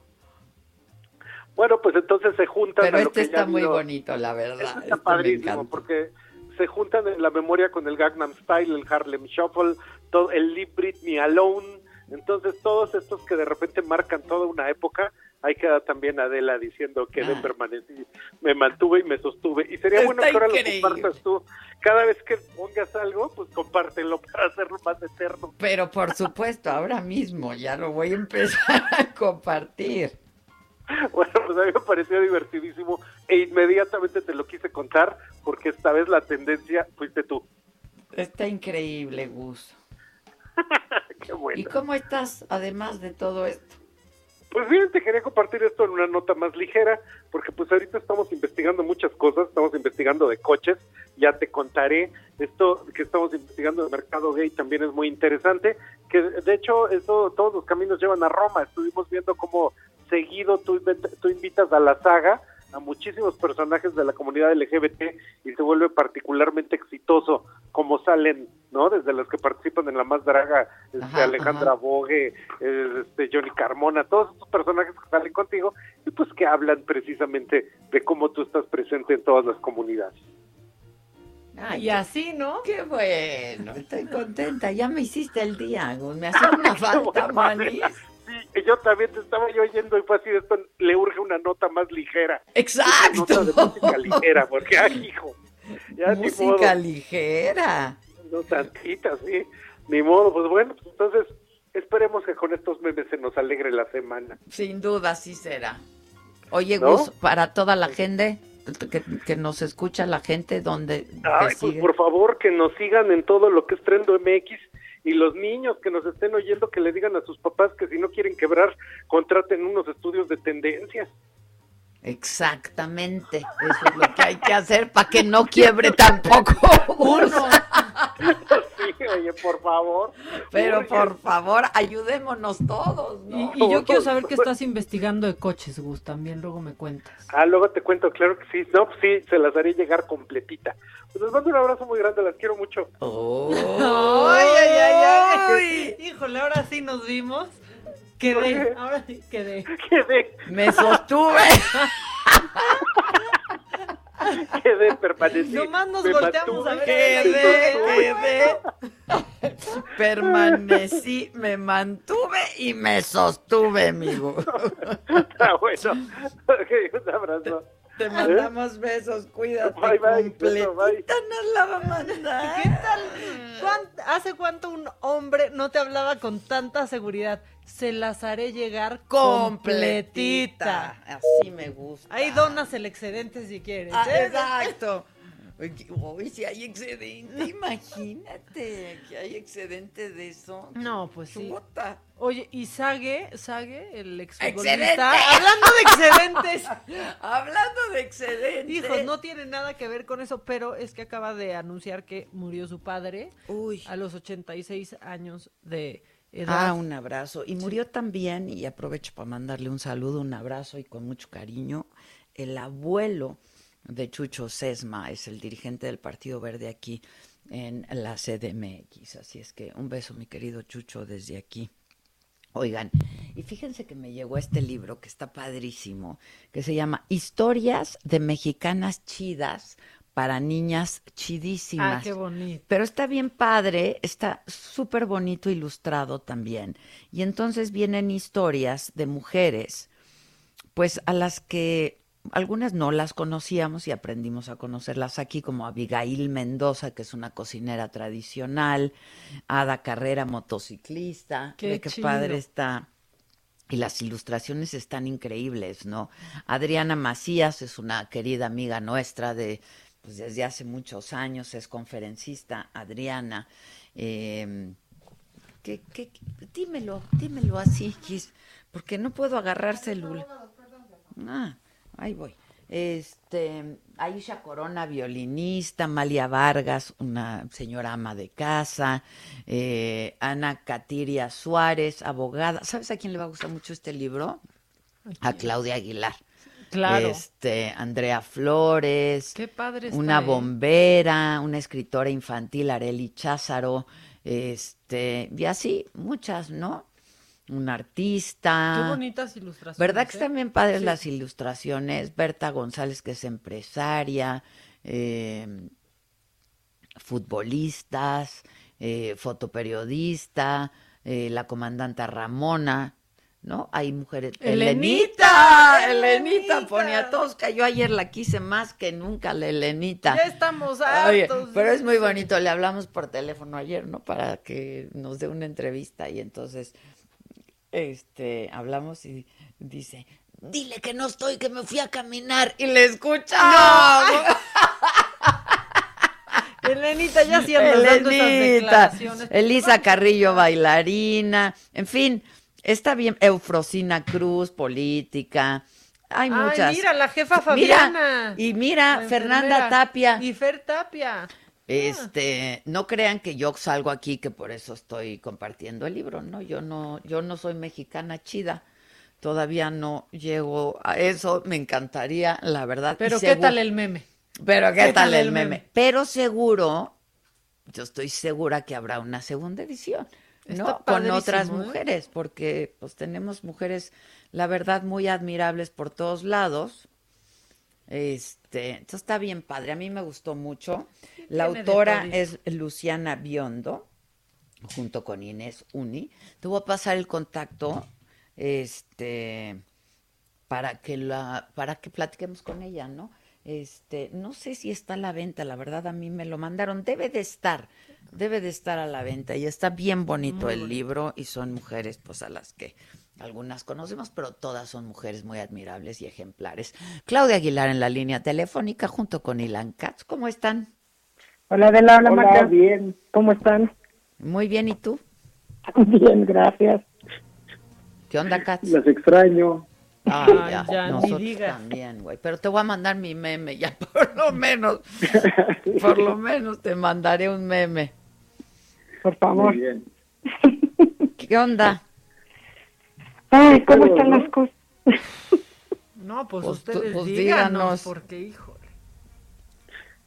Bueno, pues entonces se juntan. Pero a lo este que ya está muy bonito, la verdad. Este Este está me padrísimo porque se juntan en la memoria con el Gangnam Style, el Harlem Shuffle, todo, el Leave Britney Alone. Entonces, todos estos que de repente marcan toda una época, ahí queda también Adela diciendo que de Ah. permanecí, me mantuve y me sostuve. Y sería bueno que ahora increíble. lo compartas tú. Cada vez que pongas algo, pues compártelo para hacerlo más eterno. Pero por supuesto, ahora mismo ya lo voy a empezar a compartir. Bueno, pues a mí me pareció divertidísimo e inmediatamente te lo quise contar porque esta vez la tendencia fuiste tú. Está increíble, Gus. Qué bueno. ¿Y cómo estás, además de todo esto? Pues bien, te quería compartir esto en una nota más ligera, porque pues ahorita estamos investigando muchas cosas, estamos investigando de coches, ya te contaré, esto que estamos investigando del mercado gay también es muy interesante, que de hecho eso, todos los caminos llevan a Roma, estuvimos viendo cómo seguido tú, tú invitas a la saga a muchísimos personajes de la comunidad LGBT y se vuelve particularmente exitoso como salen, ¿no? Desde los que participan en la más draga, este, Ajá, Alejandra ajá. Bogue, eh, este, Johnny Carmona, todos estos personajes que salen contigo y pues que hablan precisamente de cómo tú estás presente en todas las comunidades. Ay, y así, ¿no? Qué bueno, estoy contenta. Ya me hiciste el día. Me hacía una falta, Manis. Sí, y yo también te estaba yo oyendo y fue así, esto le urge una nota más ligera. Exacto. Una nota de música ligera, porque, ay, hijo, ya ni Música modo. ligera. No tantita, sí. Ni modo, pues bueno, pues entonces esperemos que con estos memes se nos alegre la semana. Sin duda, así será. Oye, ¿No? Gus, para toda la gente que, que nos escucha, la gente donde Ay, pues sigue. por favor que nos sigan en todo lo que es Trendo MX y los niños que nos estén oyendo que le digan a sus papás que si no quieren quebrar, contraten unos estudios de tendencias. Exactamente. Eso es lo que hay que hacer para que no quiebre tampoco uno. sí, oye, por favor. Pero por favor, ayudémonos todos, Y, ¿no? y yo quiero saber qué estás investigando de coches, Gus, también luego me cuentas. Ah, luego te cuento, claro que sí. No, pues sí, se las haré llegar completita. Pues les mando un abrazo muy grande, las quiero mucho. Ay, ay, ay, ay. Híjole, ahora sí nos vimos. ¿Por Quedé, ahora sí quedé. Quedé, Me sostuve. quedé, permanecí. Nomás nos volteamos a ver. Quedé, quedé. Permanecí, me mantuve y me sostuve, amigo. Ah, bueno. Ok, un abrazo. Te mandamos besos, cuídate. Bye, bye, completita bye. nos la va a mandar. ¿Qué tal? ¿Cuán- ¿Hace cuánto un hombre no te hablaba con tanta seguridad? Se las haré llegar completita. Completita. Así me gusta. Ahí donas el excedente si quieres. Ah, ¿eh? exacto. Uy, si hay excedente, imagínate que hay excedente de eso. No, pues sí. Chuta. Oye, y Sage, Sage, el ¡Excedente! exfutbolista, hablando de excedentes. Hablando de excedente. Hijos, no tiene nada que ver con eso, pero es que acaba de anunciar que murió su padre Uy. a los 86 años de edad. Ah, un abrazo. Y murió también, y aprovecho para mandarle un saludo, un abrazo y con mucho cariño, el abuelo de Chucho Sesma, es el dirigente del Partido Verde aquí en la CDMX. Así es que un beso, mi querido Chucho, desde aquí. Oigan, y fíjense que me llegó este libro que está padrísimo, que se llama Historias de Mexicanas Chidas para Niñas Chidísimas. Ah, qué bonito. Pero está bien padre, está súper bonito ilustrado también. Y entonces vienen historias de mujeres, pues a las que algunas no las conocíamos y aprendimos a conocerlas aquí, como Abigail Mendoza, que es una cocinera tradicional, Ada Carrera, motociclista. Qué padre está. Y las ilustraciones están increíbles, ¿no? Adriana Macías es una querida amiga nuestra de pues desde hace muchos años, es conferencista, Adriana. Eh, ¿qué, qué- qué? dímelo, dímelo así, Gis, porque no puedo agarrar celular. Ah, ahí voy. Este, Aisha Corona, violinista, Malia Vargas, una señora ama de casa, eh, Ana Catiria Suárez, abogada. ¿Sabes a quién le va a gustar mucho este libro? A Claudia Aguilar. Claro. Este, Andrea Flores. Qué padre está, Una bombera, una escritora infantil, Areli Cházaro, este, y así, muchas, ¿no? Un artista. Qué bonitas ilustraciones. ¿Verdad que ¿eh? están bien padres Sí. las ilustraciones? Berta González, que es empresaria, eh, futbolistas, eh, fotoperiodista, eh, la comandante Ramona, ¿no? Hay mujeres. ¡Elenita! Elenita ponía tosca. Yo ayer la quise más que nunca, la Elenita. Ya estamos Oye, hartos. pero es muy bonito, le hablamos por teléfono ayer, ¿no? Para que nos dé una entrevista y entonces, este, hablamos y dice, dile que no estoy, que me fui a caminar y le escuchamos. Elenita ya andas dando esas declaraciones. Elisa Carrillo, bailarina, en fin, está bien, Eufrosina Cruz, política, hay Ay, muchas. mira, la jefa Mira, Fabiana. y mira, Fernanda. Tapia. Y Fer Tapia. Este, no crean que yo salgo aquí que por eso estoy compartiendo el libro, ¿no? Yo no, yo no soy mexicana chida. Todavía no llego a eso, me encantaría, la verdad. Pero ¿qué tal el meme? Pero ¿qué, tal el meme? Pero seguro, yo estoy segura que habrá una segunda edición, ¿no? Con otras ¿eh? mujeres, porque pues tenemos mujeres, la verdad, muy admirables por todos lados. Este, entonces está bien padre, a mí me gustó mucho. La autora es Luciana Biondo, junto con Inés Uni. Te voy a pasar el contacto, este, para que la, para que platiquemos con ella, ¿no? Este, no sé si está a la venta, la verdad a mí me lo mandaron, debe de estar, debe de estar a la venta y está bien bonito Muy el bonito. libro y son mujeres pues a las que algunas conocemos, pero todas son mujeres muy admirables y ejemplares. Claudia Aguilar en la línea telefónica junto con Ilan Katz, ¿cómo están? Hola, Adela, hola, Hola. Marta. Bien, ¿cómo están? Muy bien, ¿y tú? Bien, gracias. ¿Qué onda, Katz? Las extraño. Ay, Ay, ya, ya, ni nosotros digas. también, güey. Pero te voy a mandar mi meme, ya por lo menos. por lo menos te mandaré un meme. Por favor. Muy bien. ¿Qué onda? Ay, ¿cómo están las cosas? No, pues, Pues ustedes pues díganos, díganos. porque híjole.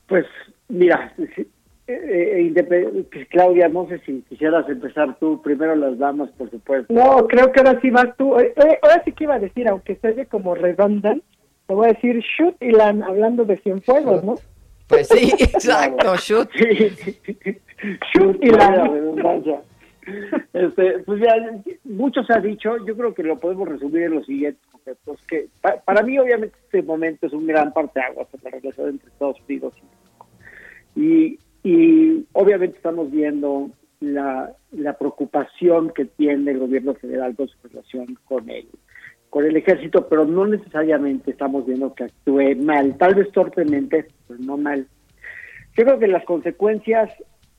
Pues mira, eh, eh, pues, Claudia, no sé si quisieras empezar tú, primero las damas, por supuesto. No, creo que ahora sí vas tú. Eh, eh, ahora sí que iba a decir, aunque se oye como redundant, te voy a decir shoot Ilan, hablando de Cienfuegos, ¿no? Pues sí, exacto, shoot. Shoot y la- redundancia. Este, pues ya, mucho se ha dicho, yo creo que lo podemos resumir en los siguientes conceptos, que pa- para mí obviamente este momento es un gran parteaguas en la relación entre Estados Unidos y México. Y, y obviamente estamos viendo la, la preocupación que tiene el gobierno federal con su relación con el, con el ejército, pero no necesariamente estamos viendo que actúe mal, tal vez torpemente, pero no mal. Yo creo que las consecuencias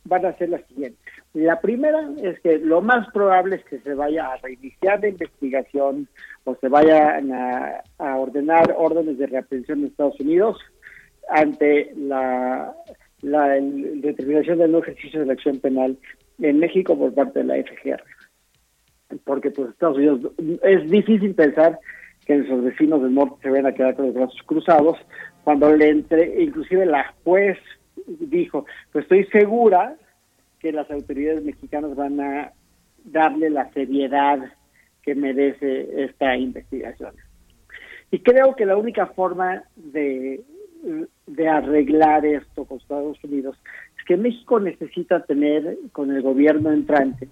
van a ser las siguientes. La primera es que lo más probable es que se vaya a reiniciar la investigación o se vayan a, ordenar órdenes de reaprehensión en Estados Unidos ante la, determinación del no ejercicio de la acción penal en México por parte de la FGR. Porque pues Estados Unidos es difícil pensar que nuestros vecinos del norte se vayan a quedar con los brazos cruzados cuando le entre, inclusive la juez dijo, pues estoy segura que las autoridades mexicanas van a darle la seriedad que merece esta investigación. Y creo que la única forma de, de arreglar esto con Estados Unidos es que México necesita tener con el gobierno entrante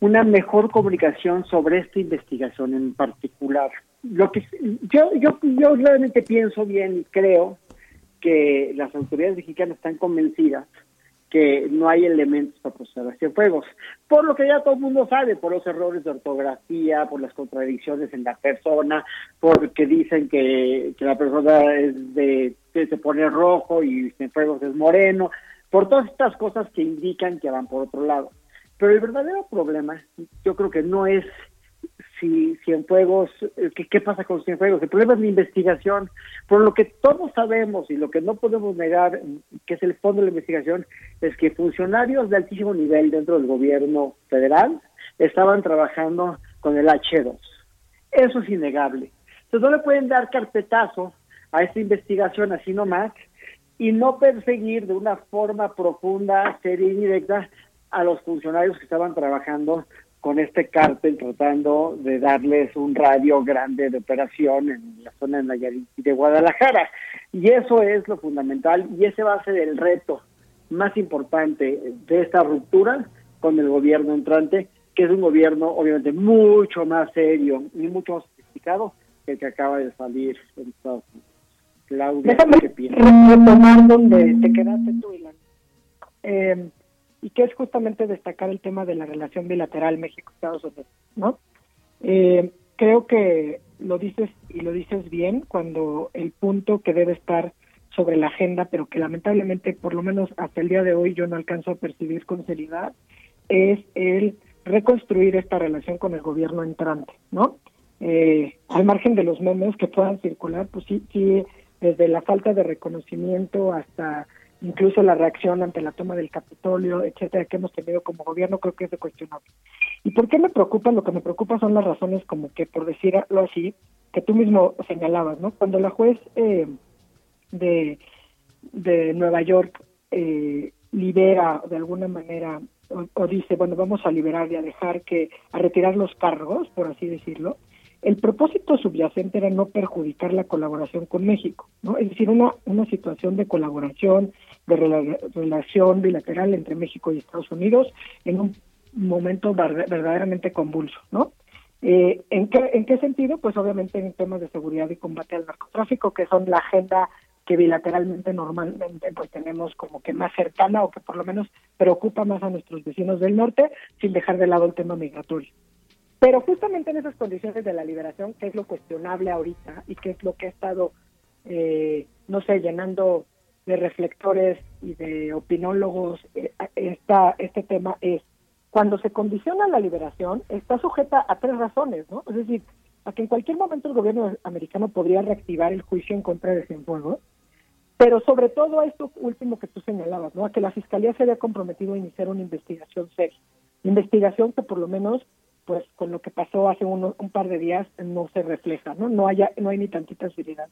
una mejor comunicación sobre esta investigación en particular. Lo que yo yo yo realmente pienso bien y creo que las autoridades mexicanas están convencidas que no hay elementos para procesar a Cienfuegos, por lo que ya todo el mundo sabe, por los errores de ortografía, por las contradicciones en la persona, porque dicen que, que la persona es de, se pone rojo y Cienfuegos es moreno, por todas estas cosas que indican que van por otro lado. Pero el verdadero problema, yo creo que no es si Cienfuegos, eh, ¿qué, qué pasa con Cienfuegos? El problema es la investigación. Por lo que todos sabemos y lo que no podemos negar, que es el fondo de la investigación, es que funcionarios de altísimo nivel dentro del gobierno federal estaban trabajando con el H2. Eso es innegable. Entonces no le pueden dar carpetazo a esta investigación así nomás y no perseguir de una forma profunda, seria y directa a los funcionarios que estaban trabajando con este cártel tratando de darles un radio grande de operación en la zona de Nayarit y de Guadalajara. Y eso es lo fundamental y ese va a ser el reto más importante de esta ruptura con el gobierno entrante, que es un gobierno obviamente mucho más serio y mucho más sofisticado que el que acaba de salir en Estados Unidos. Claudia, Déjame ¿qué piensas? re- retomar donde te quedaste tú, Ilan. Eh, y que es justamente destacar el tema de la relación bilateral México-Estados Unidos, ¿no? Eh, creo que lo dices y lo dices bien cuando el punto que debe estar sobre la agenda, pero que lamentablemente, por lo menos hasta el día de hoy, yo no alcanzo a percibir con seriedad, es el reconstruir esta relación con el gobierno entrante, ¿no? Eh, al margen de los memes que puedan circular, pues sí, sí, desde la falta de reconocimiento hasta incluso la reacción ante la toma del Capitolio, etcétera, que hemos tenido como gobierno, creo que es de cuestionable. ¿Y por qué me preocupa? Lo que me preocupa son las razones como que, por decirlo así, que tú mismo señalabas, ¿no? Cuando la juez eh, de, de Nueva York eh, libera de alguna manera o, o dice, bueno, vamos a liberar y a dejar que, a retirar los cargos, por así decirlo, el propósito subyacente era no perjudicar la colaboración con México, ¿no? Es decir, una, una situación de colaboración, de rela- relación bilateral entre México y Estados Unidos en un momento ver- verdaderamente convulso, ¿no? Eh, ¿en, qué, ¿En qué sentido? Pues obviamente en temas de seguridad y combate al narcotráfico, que son la agenda que bilateralmente normalmente pues tenemos como que más cercana o que por lo menos preocupa más a nuestros vecinos del norte, sin dejar de lado el tema migratorio. Pero justamente en esas condiciones de la liberación, que es lo cuestionable ahorita y que es lo que ha estado, eh, no sé, llenando de reflectores y de opinólogos eh, esta, este tema es, cuando se condiciona la liberación, está sujeta a tres razones, ¿no? Es decir, a que en cualquier momento el gobierno americano podría reactivar el juicio en contra de Cienfuegos, Pero sobre todo a esto último que tú señalabas, ¿no? A que la Fiscalía se había comprometido a iniciar una investigación seria. Investigación que por lo menos, pues con lo que pasó hace uno, un par de días, no se refleja, ¿no? No, haya, no hay ni tantita seriedad.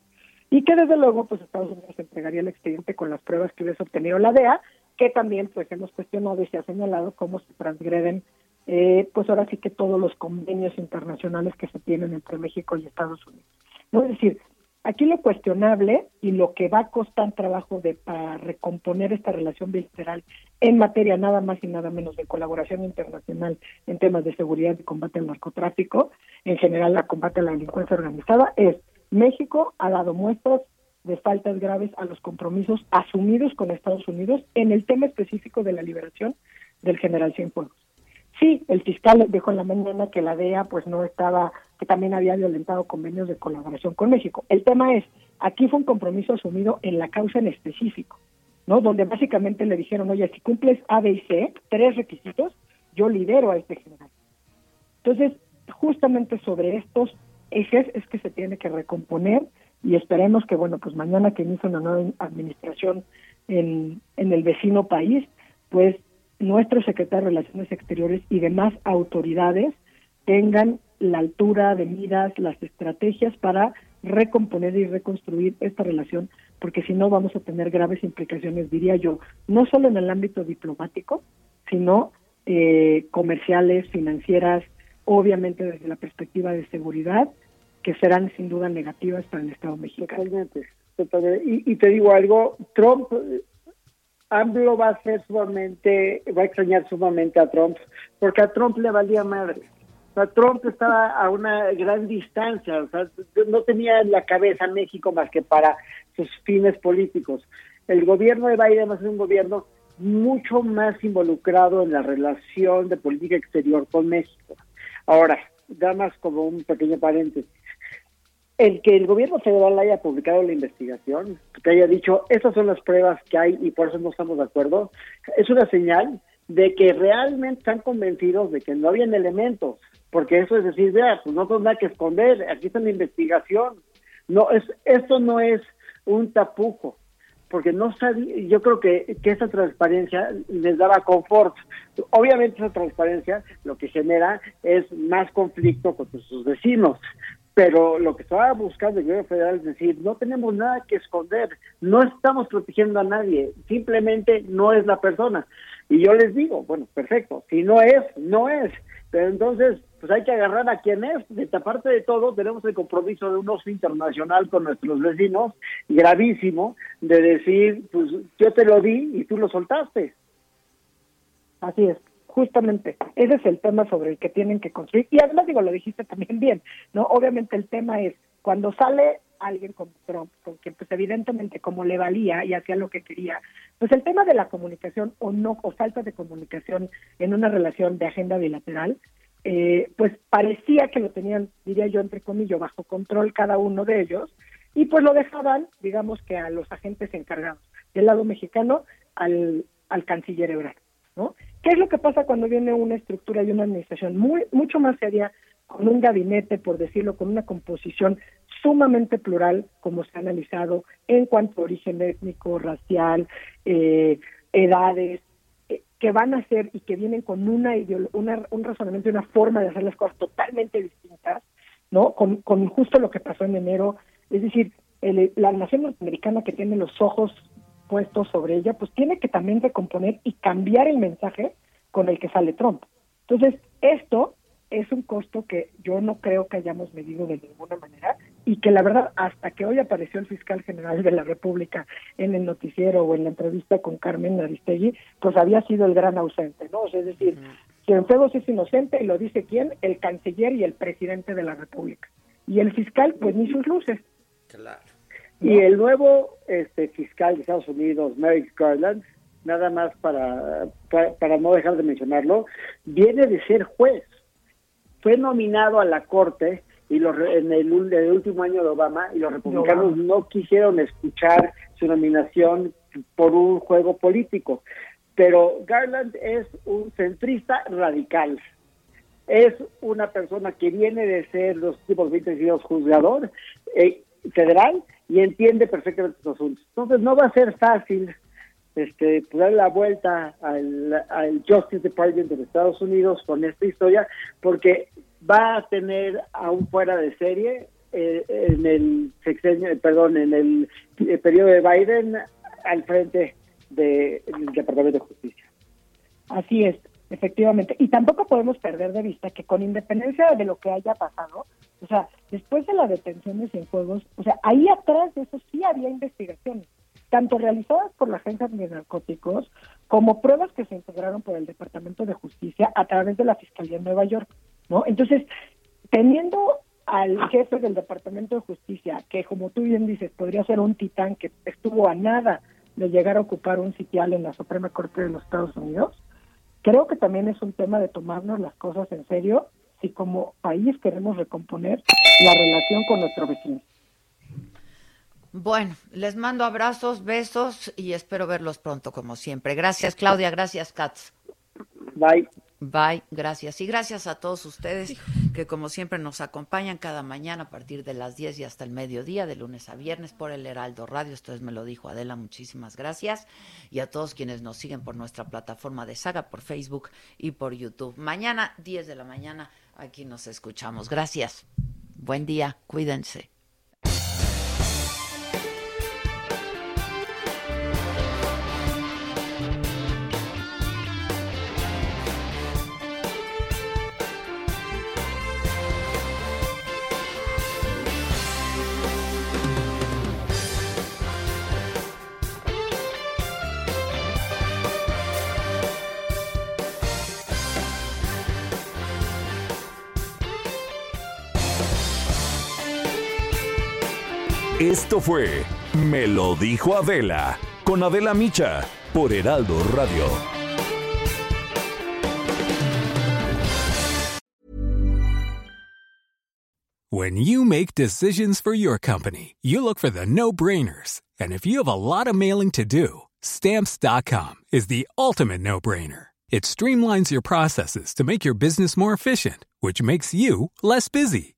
Y que desde luego, pues Estados Unidos entregaría el expediente con las pruebas que hubiese obtenido la DEA, que también pues hemos cuestionado y se ha señalado cómo se transgreden eh, pues ahora sí que todos los convenios internacionales que se tienen entre México y Estados Unidos. Es decir, aquí lo cuestionable y lo que va a costar trabajo de para recomponer esta relación bilateral en materia nada más y nada menos de colaboración internacional en temas de seguridad y combate al narcotráfico, en general la combate a la delincuencia organizada, es México ha dado muestras de faltas graves a los compromisos asumidos con Estados Unidos en el tema específico de la liberación del general Cienfuegos. Sí, el fiscal dijo en la mañana que la DEA pues no estaba, que también había violentado convenios de colaboración con México. El tema es, aquí fue un compromiso asumido en la causa en específico, ¿no? Donde básicamente le dijeron, oye, si cumples A, B y C, tres requisitos, yo lidero a este general. Entonces, justamente sobre estos ejes es que se tiene que recomponer y esperemos que, bueno, pues mañana que inicie una nueva administración en, en el vecino país, pues nuestro secretario de Relaciones Exteriores y demás autoridades tengan la altura de miras, las estrategias para recomponer y reconstruir esta relación, porque si no vamos a tener graves implicaciones, diría yo, no solo en el ámbito diplomático, sino eh, comerciales, financieras, obviamente desde la perspectiva de seguridad, que serán sin duda negativas para el Estado mexicano. Totalmente, totalmente. Y, y te digo algo, Trump AMLO va a ser sumamente, va a extrañar sumamente a Trump, porque a Trump le valía madre. O sea, Trump estaba a una gran distancia, o sea, no tenía en la cabeza México más que para sus fines políticos. El gobierno de Biden va a ser un gobierno mucho más involucrado en la relación de política exterior con México. Ahora, da más como un pequeño paréntesis el que el gobierno federal haya publicado la investigación, que haya dicho, estas son las pruebas que hay y por eso no estamos de acuerdo, es una señal de que realmente están convencidos de que no habían elementos, porque eso es decir, vea, pues no tengo nada que esconder, aquí está la investigación. No, es, esto no es un tapujo, porque no sabía, yo creo que, que esa transparencia les daba confort. Obviamente esa transparencia lo que genera es más conflicto con sus vecinos, pero lo que estaba buscando el gobierno federal es decir, no tenemos nada que esconder, no estamos protegiendo a nadie, simplemente no es la persona. Y yo les digo, bueno, perfecto, si no es, no es, pero entonces pues hay que agarrar a quien es. De esta parte de todo, tenemos el compromiso de un oso internacional con nuestros vecinos, gravísimo, de decir, pues yo te lo di y tú lo soltaste. Así es justamente ese es el tema sobre el que tienen que construir. Y además digo lo dijiste también bien no obviamente el tema es cuando sale alguien como Trump con quien pues evidentemente como le valía y hacía lo que quería pues el tema de la comunicación o no o falta de comunicación en una relación de agenda bilateral eh, pues parecía que lo tenían diría yo entre comillas bajo control cada uno de ellos y pues lo dejaban digamos que a los agentes encargados del lado mexicano al al canciller Ebrard ¿no? ¿Qué es lo que pasa cuando viene una estructura y una administración muy mucho más seria, con un gabinete, por decirlo, con una composición sumamente plural, como se ha analizado en cuanto a origen étnico, racial, eh, edades, eh, que van a ser y que vienen con una, una un razonamiento y una forma de hacer las cosas totalmente distintas, ¿no? Con, justo lo que pasó en enero, es decir, el, la nación norteamericana que tiene los ojos puesto sobre ella, pues tiene que también recomponer y cambiar el mensaje con el que sale Trump. Entonces, esto es un costo que yo no creo que hayamos medido de ninguna manera y que la verdad hasta que hoy apareció el fiscal general de la República en el noticiero o en la entrevista con Carmen Aristegui, pues había sido el gran ausente, ¿no? es decir, Cienfuegos es inocente y lo dice quién, el canciller y el presidente de la República. Y el fiscal, pues ni sus luces. Claro. Y el nuevo este, fiscal de Estados Unidos, Merrick Garland, nada más para, para, no dejar de mencionarlo, viene de ser juez. Fue nominado a la corte y los, en el, último año de Obama y los republicanos no quisieron escuchar su nominación por un juego político. Pero Garland es un centrista radical. Es una persona que viene de ser los tipos 22 juzgador eh, federal y entiende perfectamente estos asuntos. Entonces no va a ser fácil este, dar la vuelta al, Justice Department de los Estados Unidos con esta historia, porque va a tener aún fuera de serie eh, en el sexenio, perdón, en el, eh, periodo de Biden al frente del Departamento de Justicia. Así es, efectivamente. Y tampoco podemos perder de vista que con independencia de lo que haya pasado, o sea, después de la detención de Cienfuegos, o sea, ahí atrás de eso sí había investigaciones, tanto realizadas por la Agencia de Narcóticos como pruebas que se integraron por el Departamento de Justicia a través de la Fiscalía de Nueva York, ¿no? Entonces, teniendo al jefe del Departamento de Justicia, que como tú bien dices, podría ser un titán que estuvo a nada de llegar a ocupar un sitial en la Suprema Corte de los Estados Unidos, creo que también es un tema de tomarnos las cosas en serio si como país queremos recomponer la relación con nuestro vecino. Bueno, les mando abrazos, besos y espero verlos pronto como siempre. Gracias Claudia, gracias Katz. Bye. Bye, gracias. Y gracias a todos ustedes que como siempre nos acompañan cada mañana a partir de las 10 y hasta el mediodía, de lunes a viernes por el Heraldo Radio. Esto es Me lo dijo Adela, muchísimas gracias. Y a todos quienes nos siguen por nuestra plataforma de saga, por Facebook y por YouTube. Mañana, 10 de la mañana, aquí nos escuchamos. Gracias. Buen día, cuídense. Esto fue Me lo dijo Adela con Adela Micha por Heraldo Radio. When you make decisions for your company, you look for the no-brainers. And if you have a lot of mailing to do, stamps.com is the ultimate no-brainer. It streamlines your processes to make your business more efficient, which makes you less busy.